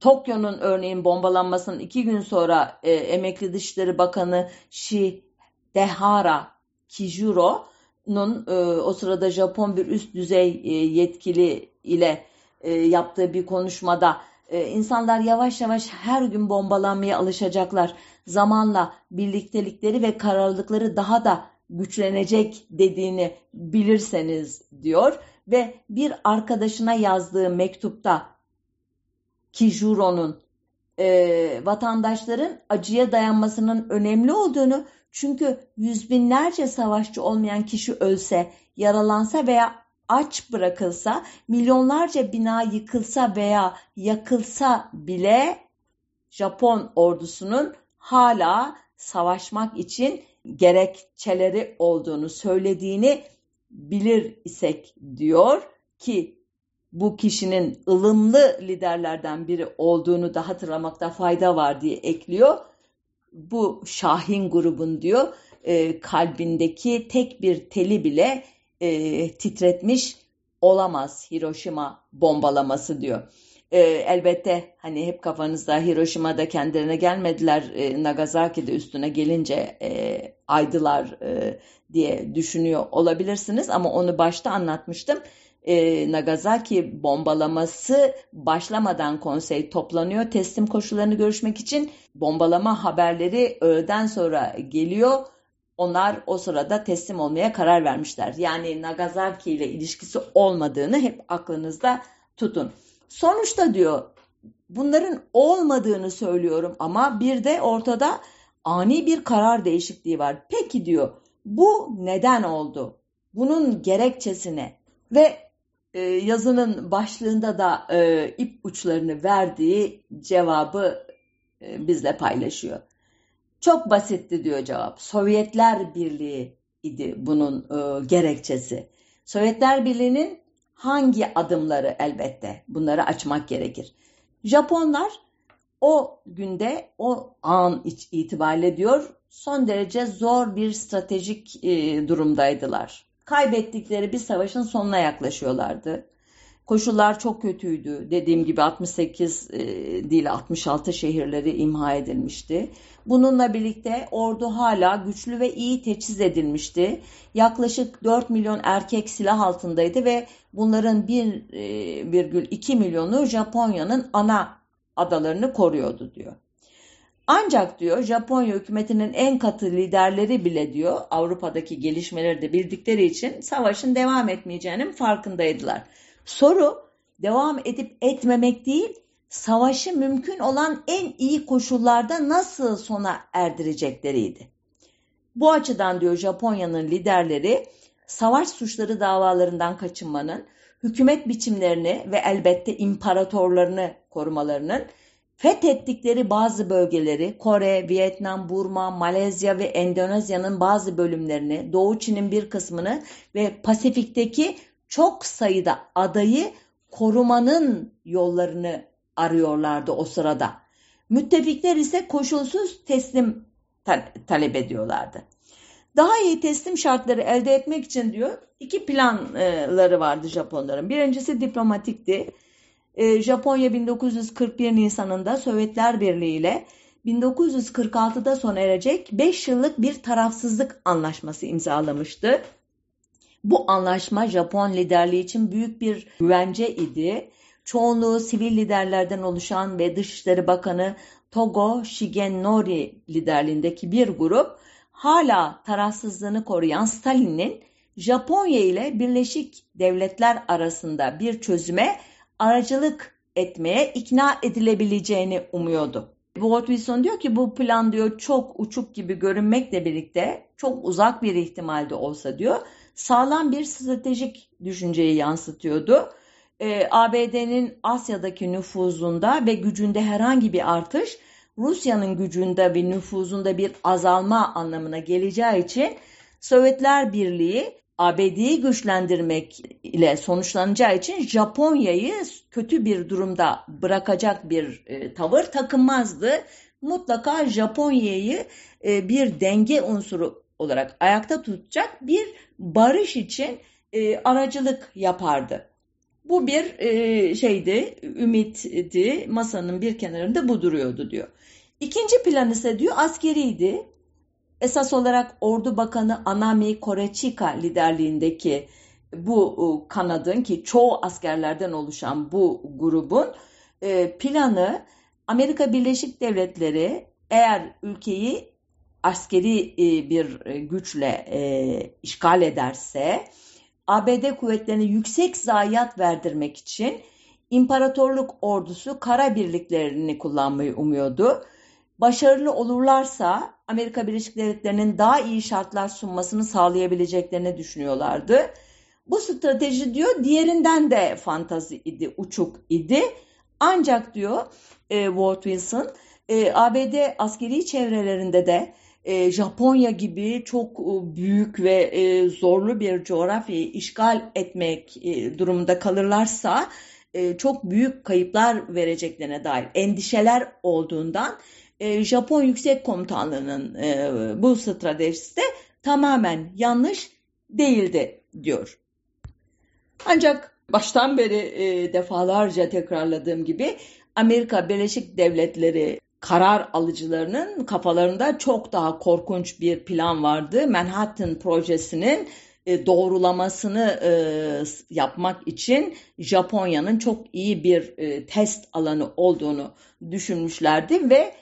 Tokyo'nun örneğin bombalanmasının iki gün sonra e, emekli Dışişleri Bakanı Shidehara Kijuro'nun e, o sırada Japon bir üst düzey e, yetkili ile e, yaptığı bir konuşmada e, insanlar yavaş yavaş her gün bombalanmaya alışacaklar. Zamanla birliktelikleri ve kararlılıkları daha da güçlenecek dediğini bilirseniz diyor ve bir arkadaşına yazdığı mektupta Kijuro'nun e, vatandaşların acıya dayanmasının önemli olduğunu çünkü yüz binlerce savaşçı olmayan kişi ölse, yaralansa veya aç bırakılsa, milyonlarca bina yıkılsa veya yakılsa bile Japon ordusunun hala savaşmak için gerekçeleri olduğunu söylediğini bilir isek diyor ki bu kişinin ılımlı liderlerden biri olduğunu da hatırlamakta fayda var diye ekliyor. Bu Şahin grubun diyor e, kalbindeki tek bir teli bile e, titretmiş olamaz Hiroşima bombalaması diyor. E, elbette hani hep kafanızda Hiroşima'da kendilerine gelmediler e, Nagasaki'de üstüne gelince e, aydılar e, diye düşünüyor olabilirsiniz ama onu başta anlatmıştım. E, Nagasaki bombalaması başlamadan konsey toplanıyor teslim koşullarını görüşmek için bombalama haberleri öğleden sonra geliyor onlar o sırada teslim olmaya karar vermişler. Yani Nagasaki ile ilişkisi olmadığını hep aklınızda tutun. Sonuçta diyor bunların olmadığını söylüyorum ama bir de ortada ani bir karar değişikliği var. Peki diyor bu neden oldu? Bunun gerekçesi ne? Ve e, yazının başlığında da e, ip uçlarını verdiği cevabı e, bizle paylaşıyor. Çok basitti diyor cevap. Sovyetler Birliği idi bunun e, gerekçesi. Sovyetler Birliği'nin hangi adımları elbette bunları açmak gerekir. Japonlar o günde o an itibariyle diyor son derece zor bir stratejik e, durumdaydılar. Kaybettikleri bir savaşın sonuna yaklaşıyorlardı. Koşullar çok kötüydü. Dediğim gibi 68 e, değil 66 şehirleri imha edilmişti. Bununla birlikte ordu hala güçlü ve iyi teçhiz edilmişti. Yaklaşık 4 milyon erkek silah altındaydı ve bunların 1,2 e, milyonu Japonya'nın ana adalarını koruyordu diyor. Ancak diyor Japonya hükümetinin en katı liderleri bile diyor Avrupa'daki gelişmeleri de bildikleri için savaşın devam etmeyeceğinin farkındaydılar. Soru devam edip etmemek değil, savaşı mümkün olan en iyi koşullarda nasıl sona erdirecekleriydi. Bu açıdan diyor Japonya'nın liderleri savaş suçları davalarından kaçınmanın, hükümet biçimlerini ve elbette imparatorlarını korumalarının, fethettikleri bazı bölgeleri Kore, Vietnam, Burma, Malezya ve Endonezya'nın bazı bölümlerini, Doğu Çin'in bir kısmını ve Pasifik'teki çok sayıda adayı korumanın yollarını arıyorlardı o sırada. Müttefikler ise koşulsuz teslim talep ediyorlardı. Daha iyi teslim şartları elde etmek için diyor iki planları vardı Japonların. Birincisi diplomatikti. Ee, Japonya 1941 Nisan'ında Sovyetler Birliği ile 1946'da sona erecek 5 yıllık bir tarafsızlık anlaşması imzalamıştı. Bu anlaşma Japon liderliği için büyük bir güvence idi. Çoğunluğu sivil liderlerden oluşan ve Dışişleri Bakanı Togo Shigenori liderliğindeki bir grup hala tarafsızlığını koruyan Stalin'in Japonya ile Birleşik Devletler arasında bir çözüme aracılık etmeye ikna edilebileceğini umuyordu. Walt Wilson diyor ki bu plan diyor çok uçuk gibi görünmekle birlikte çok uzak bir ihtimalde olsa diyor sağlam bir stratejik düşünceyi yansıtıyordu. Ee, ABD'nin Asya'daki nüfuzunda ve gücünde herhangi bir artış Rusya'nın gücünde ve nüfuzunda bir azalma anlamına geleceği için Sovyetler Birliği ABD'yi güçlendirmek ile sonuçlanacağı için Japonya'yı kötü bir durumda bırakacak bir e, tavır takınmazdı. Mutlaka Japonya'yı e, bir denge unsuru olarak ayakta tutacak bir barış için e, aracılık yapardı. Bu bir e, şeydi, ümitti, masanın bir kenarında bu duruyordu diyor. İkinci plan ise diyor askeriydi. Esas olarak Ordu Bakanı Anami Korechika liderliğindeki bu e, kanadın ki çoğu askerlerden oluşan bu grubun e, planı Amerika Birleşik Devletleri eğer ülkeyi askeri e, bir e, güçle e, işgal ederse ABD kuvvetlerine yüksek zayiat verdirmek için imparatorluk ordusu kara birliklerini kullanmayı umuyordu. Başarılı olurlarsa Amerika Birleşik Devletleri'nin daha iyi şartlar sunmasını sağlayabileceklerini düşünüyorlardı. Bu strateji diyor diğerinden de fantazi idi, uçuk idi. Ancak diyor e, Walt Wilson e, ABD askeri çevrelerinde de e, Japonya gibi çok e, büyük ve e, zorlu bir coğrafyayı işgal etmek e, durumunda kalırlarsa çok büyük kayıplar vereceklerine dair endişeler olduğundan Japon Yüksek Komutanlığı'nın bu stratejisi de tamamen yanlış değildi diyor. Ancak baştan beri defalarca tekrarladığım gibi Amerika Birleşik Devletleri karar alıcılarının kafalarında çok daha korkunç bir plan vardı. Manhattan projesinin e, doğrulamasını e, yapmak için Japonya'nın çok iyi bir e, test alanı olduğunu düşünmüşlerdi ve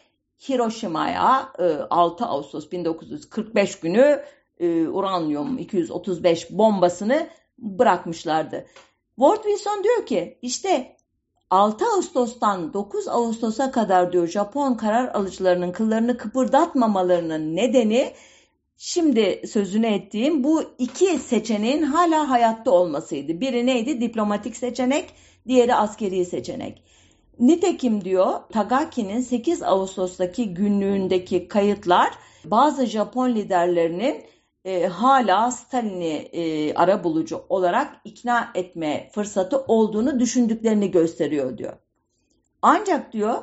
Hiroşima'ya 6 Ağustos 1945 günü uranyum 235 bombasını bırakmışlardı. Ward Wilson diyor ki işte 6 Ağustos'tan 9 Ağustos'a kadar diyor Japon karar alıcılarının kıllarını kıpırdatmamalarının nedeni şimdi sözünü ettiğim bu iki seçeneğin hala hayatta olmasıydı. Biri neydi? Diplomatik seçenek, diğeri askeri seçenek. Nitekim diyor Tagaki'nin 8 Ağustos'taki günlüğündeki kayıtlar bazı Japon liderlerinin e, hala Stalin'i e, ara bulucu olarak ikna etme fırsatı olduğunu düşündüklerini gösteriyor diyor. Ancak diyor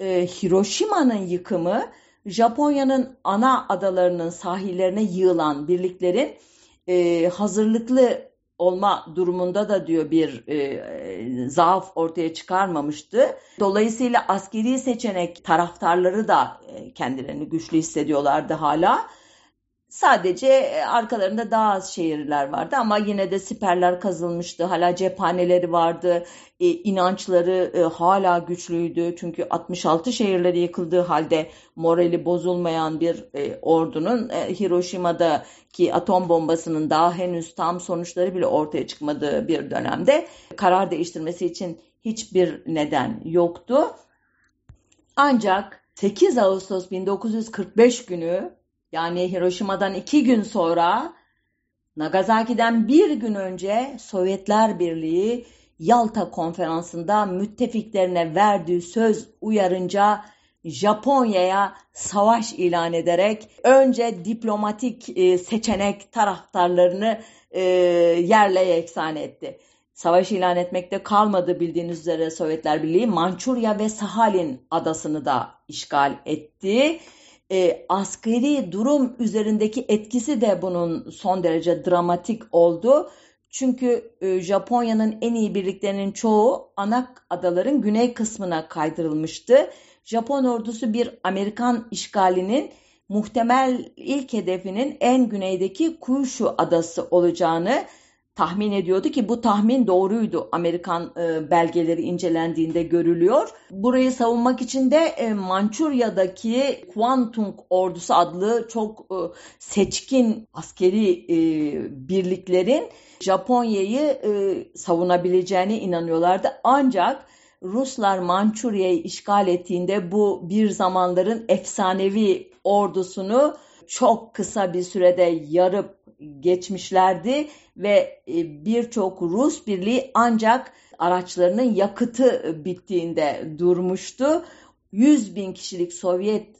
e, Hiroşima'nın yıkımı Japonya'nın ana adalarının sahillerine yığılan birliklerin e, hazırlıklı olma durumunda da diyor bir e, zaaf ortaya çıkarmamıştı. Dolayısıyla askeri seçenek taraftarları da e, kendilerini güçlü hissediyorlardı hala. Sadece e, arkalarında daha az şehirler vardı ama yine de siperler kazılmıştı. Hala cephaneleri vardı. E, inançları e, hala güçlüydü. Çünkü 66 şehirleri yıkıldığı halde morali bozulmayan bir e, ordunun Hiroşima'daki atom bombasının daha henüz tam sonuçları bile ortaya çıkmadığı bir dönemde karar değiştirmesi için hiçbir neden yoktu. Ancak 8 Ağustos 1945 günü yani Hiroşima'dan iki gün sonra Nagasaki'den bir gün önce Sovyetler Birliği Yalta konferansında müttefiklerine verdiği söz uyarınca Japonya'ya savaş ilan ederek önce diplomatik e, seçenek taraftarlarını e, yerle yeksan etti. Savaş ilan etmekte kalmadı bildiğiniz üzere Sovyetler Birliği Mançurya ve Sahalin adasını da işgal etti e, askeri durum üzerindeki etkisi de bunun son derece dramatik oldu. Çünkü e, Japonya'nın en iyi birliklerinin çoğu Anak adaların güney kısmına kaydırılmıştı. Japon ordusu bir Amerikan işgalinin muhtemel ilk hedefinin en güneydeki Kuyuşu adası olacağını tahmin ediyordu ki bu tahmin doğruydu. Amerikan e, belgeleri incelendiğinde görülüyor. Burayı savunmak için de e, Mançurya'daki Kwantung ordusu adlı çok e, seçkin askeri e, birliklerin Japonya'yı e, savunabileceğine inanıyorlardı. Ancak Ruslar Mançurya'yı işgal ettiğinde bu bir zamanların efsanevi ordusunu çok kısa bir sürede yarıp geçmişlerdi ve e, birçok Rus birliği ancak araçlarının yakıtı bittiğinde durmuştu. 100 bin kişilik Sovyet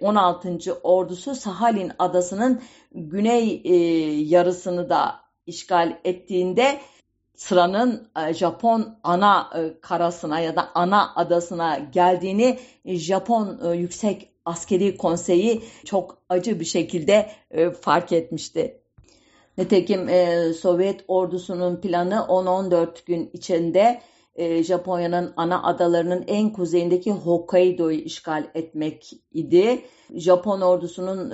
16. E, ordusu Sahalin adasının güney e, yarısını da işgal ettiğinde sıranın Japon ana karasına ya da ana adasına geldiğini Japon Yüksek Askeri Konseyi çok acı bir şekilde fark etmişti. Nitekim e, Sovyet ordusunun planı 10-14 gün içinde e, Japonya'nın ana adalarının en kuzeyindeki Hokkaido'yu işgal etmek idi. Japon ordusunun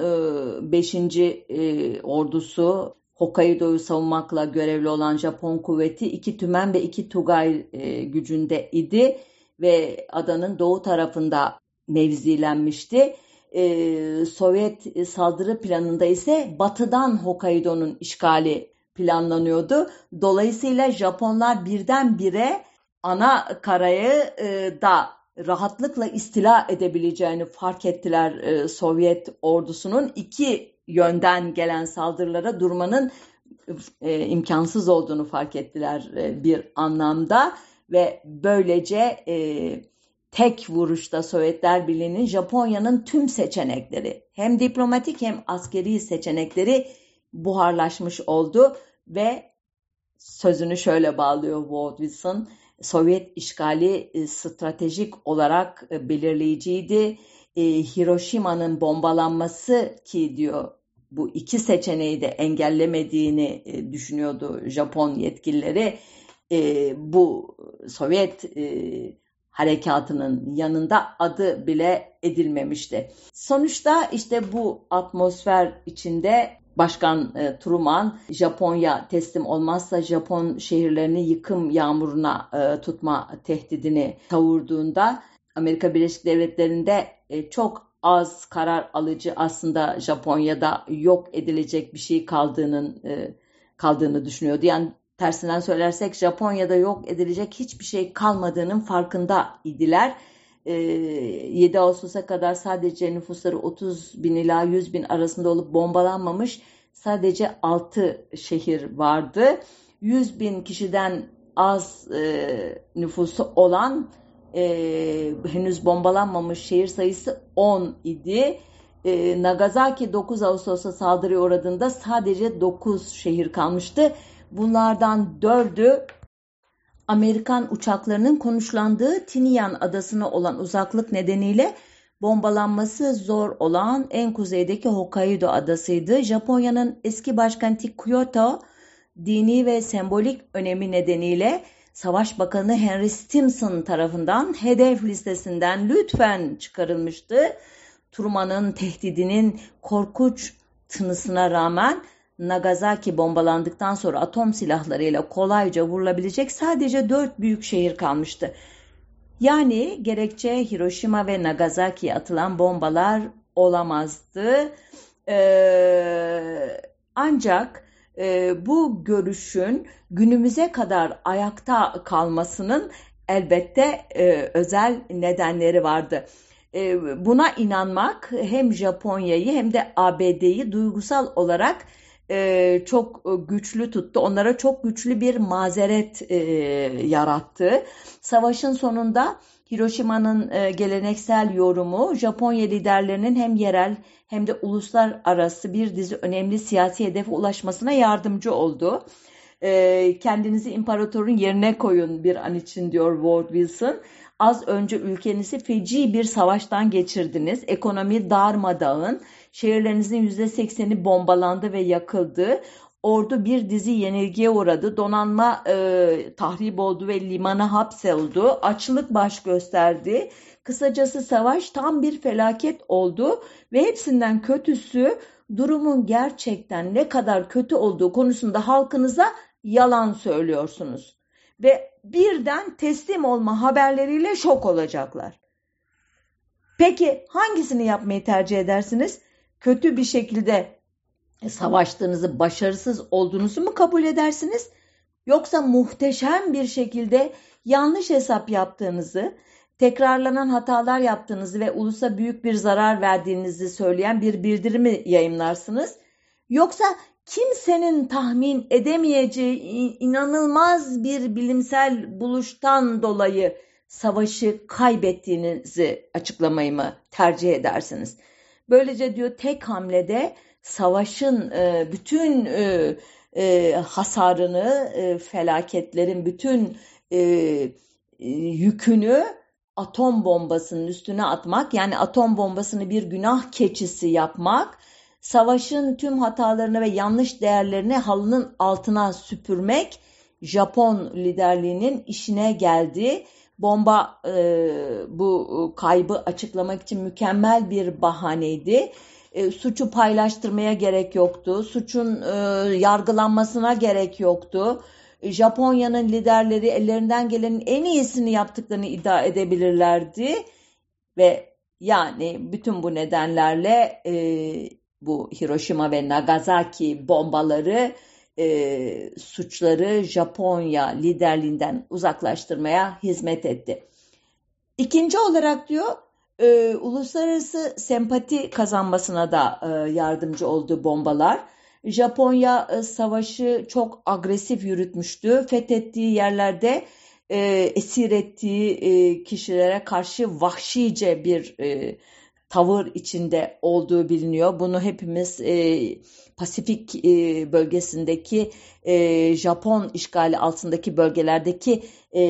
5. E, e, ordusu Hokkaido'yu savunmakla görevli olan Japon kuvveti iki tümen ve iki tugay e, gücünde idi ve adanın doğu tarafında mevzilenmişti e, Sovyet saldırı planında ise batıdan Hokkaido'nun işgali planlanıyordu. Dolayısıyla Japonlar birdenbire ana karayı e, da rahatlıkla istila edebileceğini fark ettiler e, Sovyet ordusunun iki yönden gelen saldırılara durmanın e, imkansız olduğunu fark ettiler e, bir anlamda ve böylece e, tek vuruşta Sovyetler Birliği'nin Japonya'nın tüm seçenekleri hem diplomatik hem askeri seçenekleri buharlaşmış oldu ve sözünü şöyle bağlıyor Walt Wilson. Sovyet işgali e, stratejik olarak e, belirleyiciydi. E, Hiroşima'nın bombalanması ki diyor bu iki seçeneği de engellemediğini düşünüyordu Japon yetkilileri. Bu Sovyet harekatının yanında adı bile edilmemişti. Sonuçta işte bu atmosfer içinde Başkan e, Truman Japonya teslim olmazsa Japon şehirlerini yıkım yağmuruna e, tutma tehdidini savurduğunda Amerika Birleşik Devletleri'nde e, çok az karar alıcı aslında Japonya'da yok edilecek bir şey kaldığının kaldığını düşünüyordu. Yani tersinden söylersek Japonya'da yok edilecek hiçbir şey kalmadığının farkında idiler. 7 Ağustos'a kadar sadece nüfusları 30 bin ila 100 bin arasında olup bombalanmamış sadece 6 şehir vardı. 100 bin kişiden az e, nüfusu olan e, henüz bombalanmamış şehir sayısı 10 idi. E, Nagasaki 9 Ağustos'a saldırıya uğradığında sadece 9 şehir kalmıştı. Bunlardan 4'ü Amerikan uçaklarının konuşlandığı Tinian adasına olan uzaklık nedeniyle bombalanması zor olan en kuzeydeki Hokkaido adasıydı. Japonya'nın eski başkenti Kyoto dini ve sembolik önemi nedeniyle Savaş Bakanı Henry Stimson tarafından hedef listesinden lütfen çıkarılmıştı. Truman'ın tehdidinin korkunç tınısına rağmen Nagasaki bombalandıktan sonra atom silahlarıyla kolayca vurulabilecek sadece dört büyük şehir kalmıştı. Yani gerekçe Hiroşima ve Nagasaki'ye atılan bombalar olamazdı. Ee, ancak e, bu görüşün günümüze kadar ayakta kalmasının elbette e, özel nedenleri vardı. E, buna inanmak hem Japonya'yı hem de ABD'yi duygusal olarak e, çok güçlü tuttu. Onlara çok güçlü bir mazeret e, yarattı. Savaşın sonunda Hiroşima'nın e, geleneksel yorumu Japonya liderlerinin hem yerel hem de uluslararası bir dizi önemli siyasi hedefe ulaşmasına yardımcı oldu. E, kendinizi imparatorun yerine koyun bir an için diyor Ward Wilson. Az önce ülkenizi feci bir savaştan geçirdiniz. Ekonomi darmadağın. Şehirlerinizin %80'i bombalandı ve yakıldı. Ordu bir dizi yenilgiye uğradı. Donanma e, tahrip oldu ve limana hapsoldu. Açlık baş gösterdi. Kısacası savaş tam bir felaket oldu ve hepsinden kötüsü durumun gerçekten ne kadar kötü olduğu konusunda halkınıza yalan söylüyorsunuz. Ve birden teslim olma haberleriyle şok olacaklar. Peki hangisini yapmayı tercih edersiniz? Kötü bir şekilde savaştığınızı, başarısız olduğunuzu mu kabul edersiniz? Yoksa muhteşem bir şekilde yanlış hesap yaptığınızı, tekrarlanan hatalar yaptığınızı ve ulusa büyük bir zarar verdiğinizi söyleyen bir bildirimi yayımlarsınız. Yoksa kimsenin tahmin edemeyeceği inanılmaz bir bilimsel buluştan dolayı savaşı kaybettiğinizi açıklamayı mı tercih edersiniz? Böylece diyor tek hamlede savaşın e, bütün e, e, hasarını, felaketlerin bütün yükünü atom bombasının üstüne atmak yani atom bombasını bir günah keçisi yapmak savaşın tüm hatalarını ve yanlış değerlerini halının altına süpürmek Japon liderliğinin işine geldi. Bomba e, bu kaybı açıklamak için mükemmel bir bahaneydi. E, suçu paylaştırmaya gerek yoktu. Suçun e, yargılanmasına gerek yoktu. Japonya'nın liderleri ellerinden gelenin en iyisini yaptıklarını iddia edebilirlerdi. Ve yani bütün bu nedenlerle e, bu Hiroşima ve Nagasaki bombaları e, suçları Japonya liderliğinden uzaklaştırmaya hizmet etti. İkinci olarak diyor e, uluslararası sempati kazanmasına da e, yardımcı oldu bombalar. Japonya e, savaşı çok agresif yürütmüştü. Fethettiği yerlerde e, esir ettiği e, kişilere karşı vahşice bir e, tavır içinde olduğu biliniyor. Bunu hepimiz e, Pasifik e, bölgesindeki e, Japon işgali altındaki bölgelerdeki e,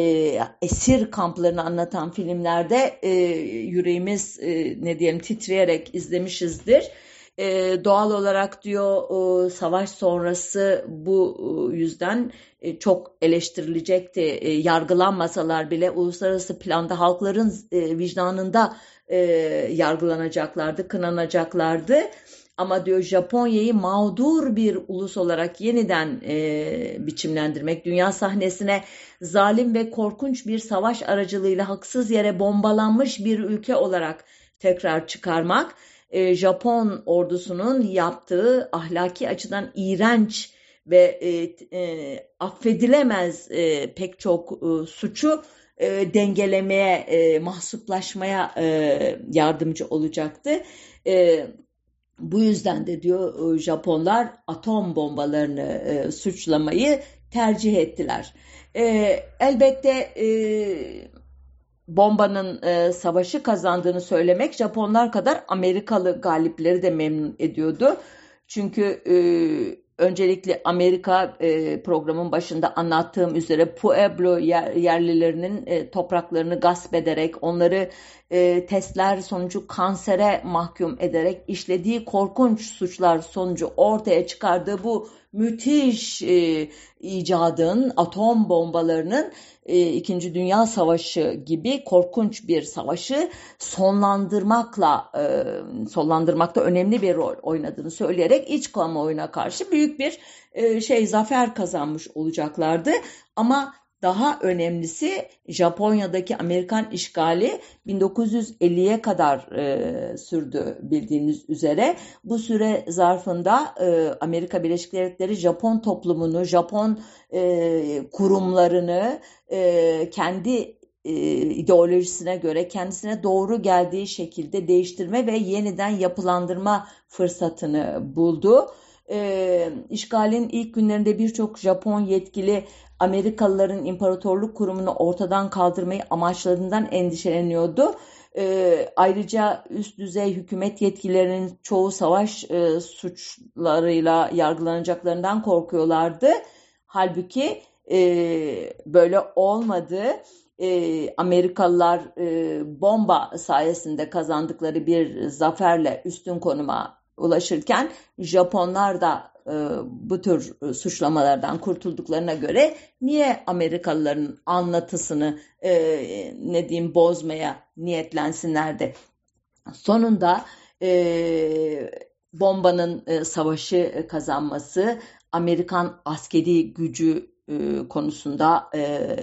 esir kamplarını anlatan filmlerde e, yüreğimiz e, ne diyelim titreyerek izlemişizdir. E, doğal olarak diyor e, savaş sonrası bu e, yüzden e, çok eleştirilecekti. E, yargılanmasalar bile uluslararası planda halkların e, vicdanında e, yargılanacaklardı, kınanacaklardı. Ama diyor Japonya'yı mağdur bir ulus olarak yeniden e, biçimlendirmek, dünya sahnesine zalim ve korkunç bir savaş aracılığıyla haksız yere bombalanmış bir ülke olarak tekrar çıkarmak, e, Japon ordusunun yaptığı ahlaki açıdan iğrenç ve e, e, affedilemez e, pek çok e, suçu e, dengelemeye, e, mahsuplaşmaya e, yardımcı olacaktı. E, bu yüzden de diyor e, Japonlar atom bombalarını e, suçlamayı tercih ettiler. E, elbette e, bombanın e, savaşı kazandığını söylemek Japonlar kadar Amerikalı galipleri de memnun ediyordu. Çünkü e, öncelikle Amerika e, programın başında anlattığım üzere Pueblo yer, yerlilerinin e, topraklarını gasp ederek onları e, testler sonucu kansere mahkum ederek işlediği korkunç suçlar sonucu ortaya çıkardığı bu müthiş e, icadın atom bombalarının e, İkinci Dünya Savaşı gibi korkunç bir savaşı sonlandırmakla e, sonlandırmakta önemli bir rol oynadığını söyleyerek iç kamuoyuna karşı büyük bir e, şey zafer kazanmış olacaklardı. Ama daha önemlisi Japonya'daki Amerikan işgali 1950'ye kadar e, sürdü bildiğiniz üzere. Bu süre zarfında e, Amerika Birleşik Devletleri Japon toplumunu, Japon e, kurumlarını e, kendi e, ideolojisine göre kendisine doğru geldiği şekilde değiştirme ve yeniden yapılandırma fırsatını buldu. E, işgalin ilk günlerinde birçok Japon yetkili Amerikalıların imparatorluk kurumunu ortadan kaldırmayı amaçladığından endişeleniyordu. E, ayrıca üst düzey hükümet yetkililerinin çoğu savaş e, suçlarıyla yargılanacaklarından korkuyorlardı. Halbuki e, böyle olmadı. E, Amerikalılar e, bomba sayesinde kazandıkları bir zaferle üstün konuma ulaşırken Japonlar da e, bu tür e, suçlamalardan kurtulduklarına göre niye Amerikalıların anlatısını e, ne diyeyim bozmaya niyetlensinler de? Sonunda e, bombanın e, savaşı kazanması Amerikan askeri gücü e, konusunda e,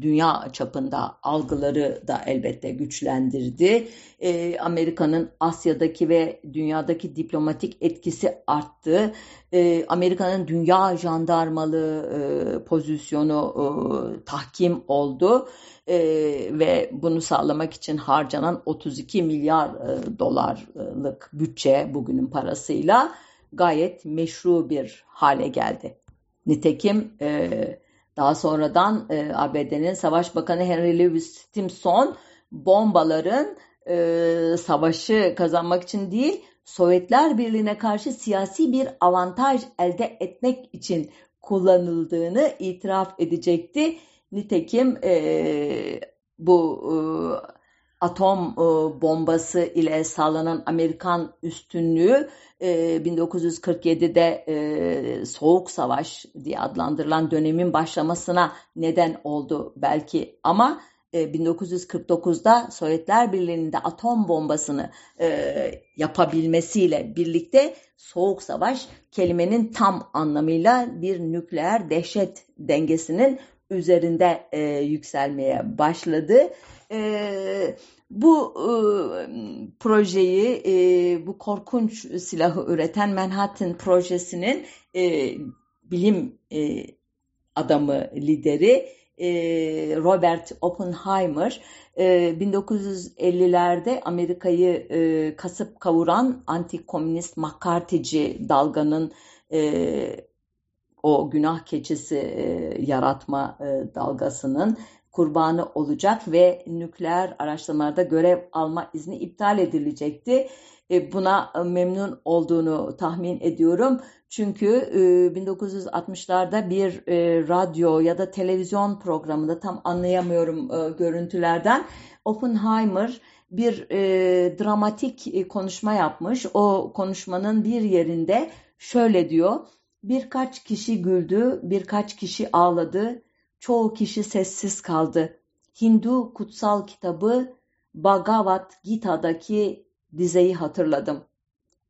dünya çapında algıları da elbette güçlendirdi. E, Amerika'nın Asya'daki ve dünyadaki diplomatik etkisi arttı. E, Amerika'nın dünya jandarmalı e, pozisyonu e, tahkim oldu. E, ve bunu sağlamak için harcanan 32 milyar e, dolarlık bütçe bugünün parasıyla gayet meşru bir hale geldi. Nitekim e, daha sonradan e, ABD'nin Savaş Bakanı Henry Louis Stimson bombaların e, savaşı kazanmak için değil Sovyetler Birliği'ne karşı siyasi bir avantaj elde etmek için kullanıldığını itiraf edecekti. Nitekim e, bu e, atom e, bombası ile sağlanan Amerikan üstünlüğü 1947'de e, Soğuk Savaş diye adlandırılan dönemin başlamasına neden oldu belki ama 1949'da Sovyetler Birliği'nin de atom bombasını yapabilmesiyle birlikte Soğuk Savaş kelimenin tam anlamıyla bir nükleer dehşet dengesinin üzerinde yükselmeye başladı. Evet bu e, projeyi, e, bu korkunç silahı üreten Manhattan projesinin e, bilim e, adamı, lideri e, Robert Oppenheimer e, 1950'lerde Amerika'yı e, kasıp kavuran anti-komünist McCarthy'ci dalganın e, o günah keçisi e, yaratma e, dalgasının kurbanı olacak ve nükleer araştırmalarda görev alma izni iptal edilecekti. E, buna memnun olduğunu tahmin ediyorum. Çünkü 1960'larda bir radyo ya da televizyon programında tam anlayamıyorum görüntülerden Oppenheimer bir dramatik konuşma yapmış. O konuşmanın bir yerinde şöyle diyor. Birkaç kişi güldü, birkaç kişi ağladı, çoğu kişi sessiz kaldı. Hindu kutsal kitabı Bhagavad Gita'daki dizeyi hatırladım.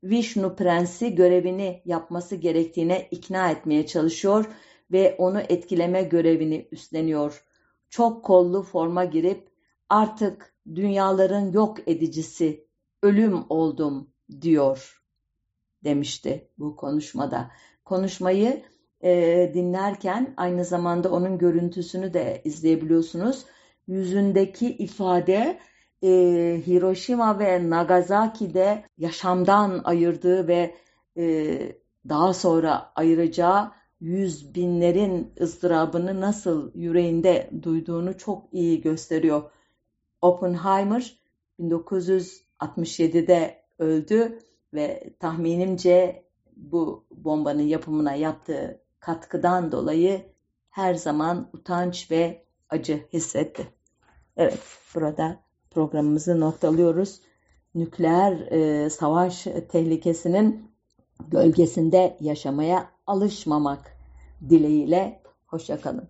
Vishnu prensi görevini yapması gerektiğine ikna etmeye çalışıyor ve onu etkileme görevini üstleniyor. Çok kollu forma girip artık dünyaların yok edicisi ölüm oldum diyor demişti bu konuşmada konuşmayı e, dinlerken aynı zamanda onun görüntüsünü de izleyebiliyorsunuz. Yüzündeki ifade e, Hiroşima ve Nagasaki'de yaşamdan ayırdığı ve e, daha sonra ayıracağı yüz binlerin ızdırabını nasıl yüreğinde duyduğunu çok iyi gösteriyor. Oppenheimer 1967'de öldü ve tahminimce bu bombanın yapımına yaptığı katkıdan dolayı her zaman utanç ve acı hissetti. Evet, burada programımızı noktalıyoruz. Nükleer e, savaş tehlikesinin gölgesinde yaşamaya alışmamak dileğiyle hoşçakalın.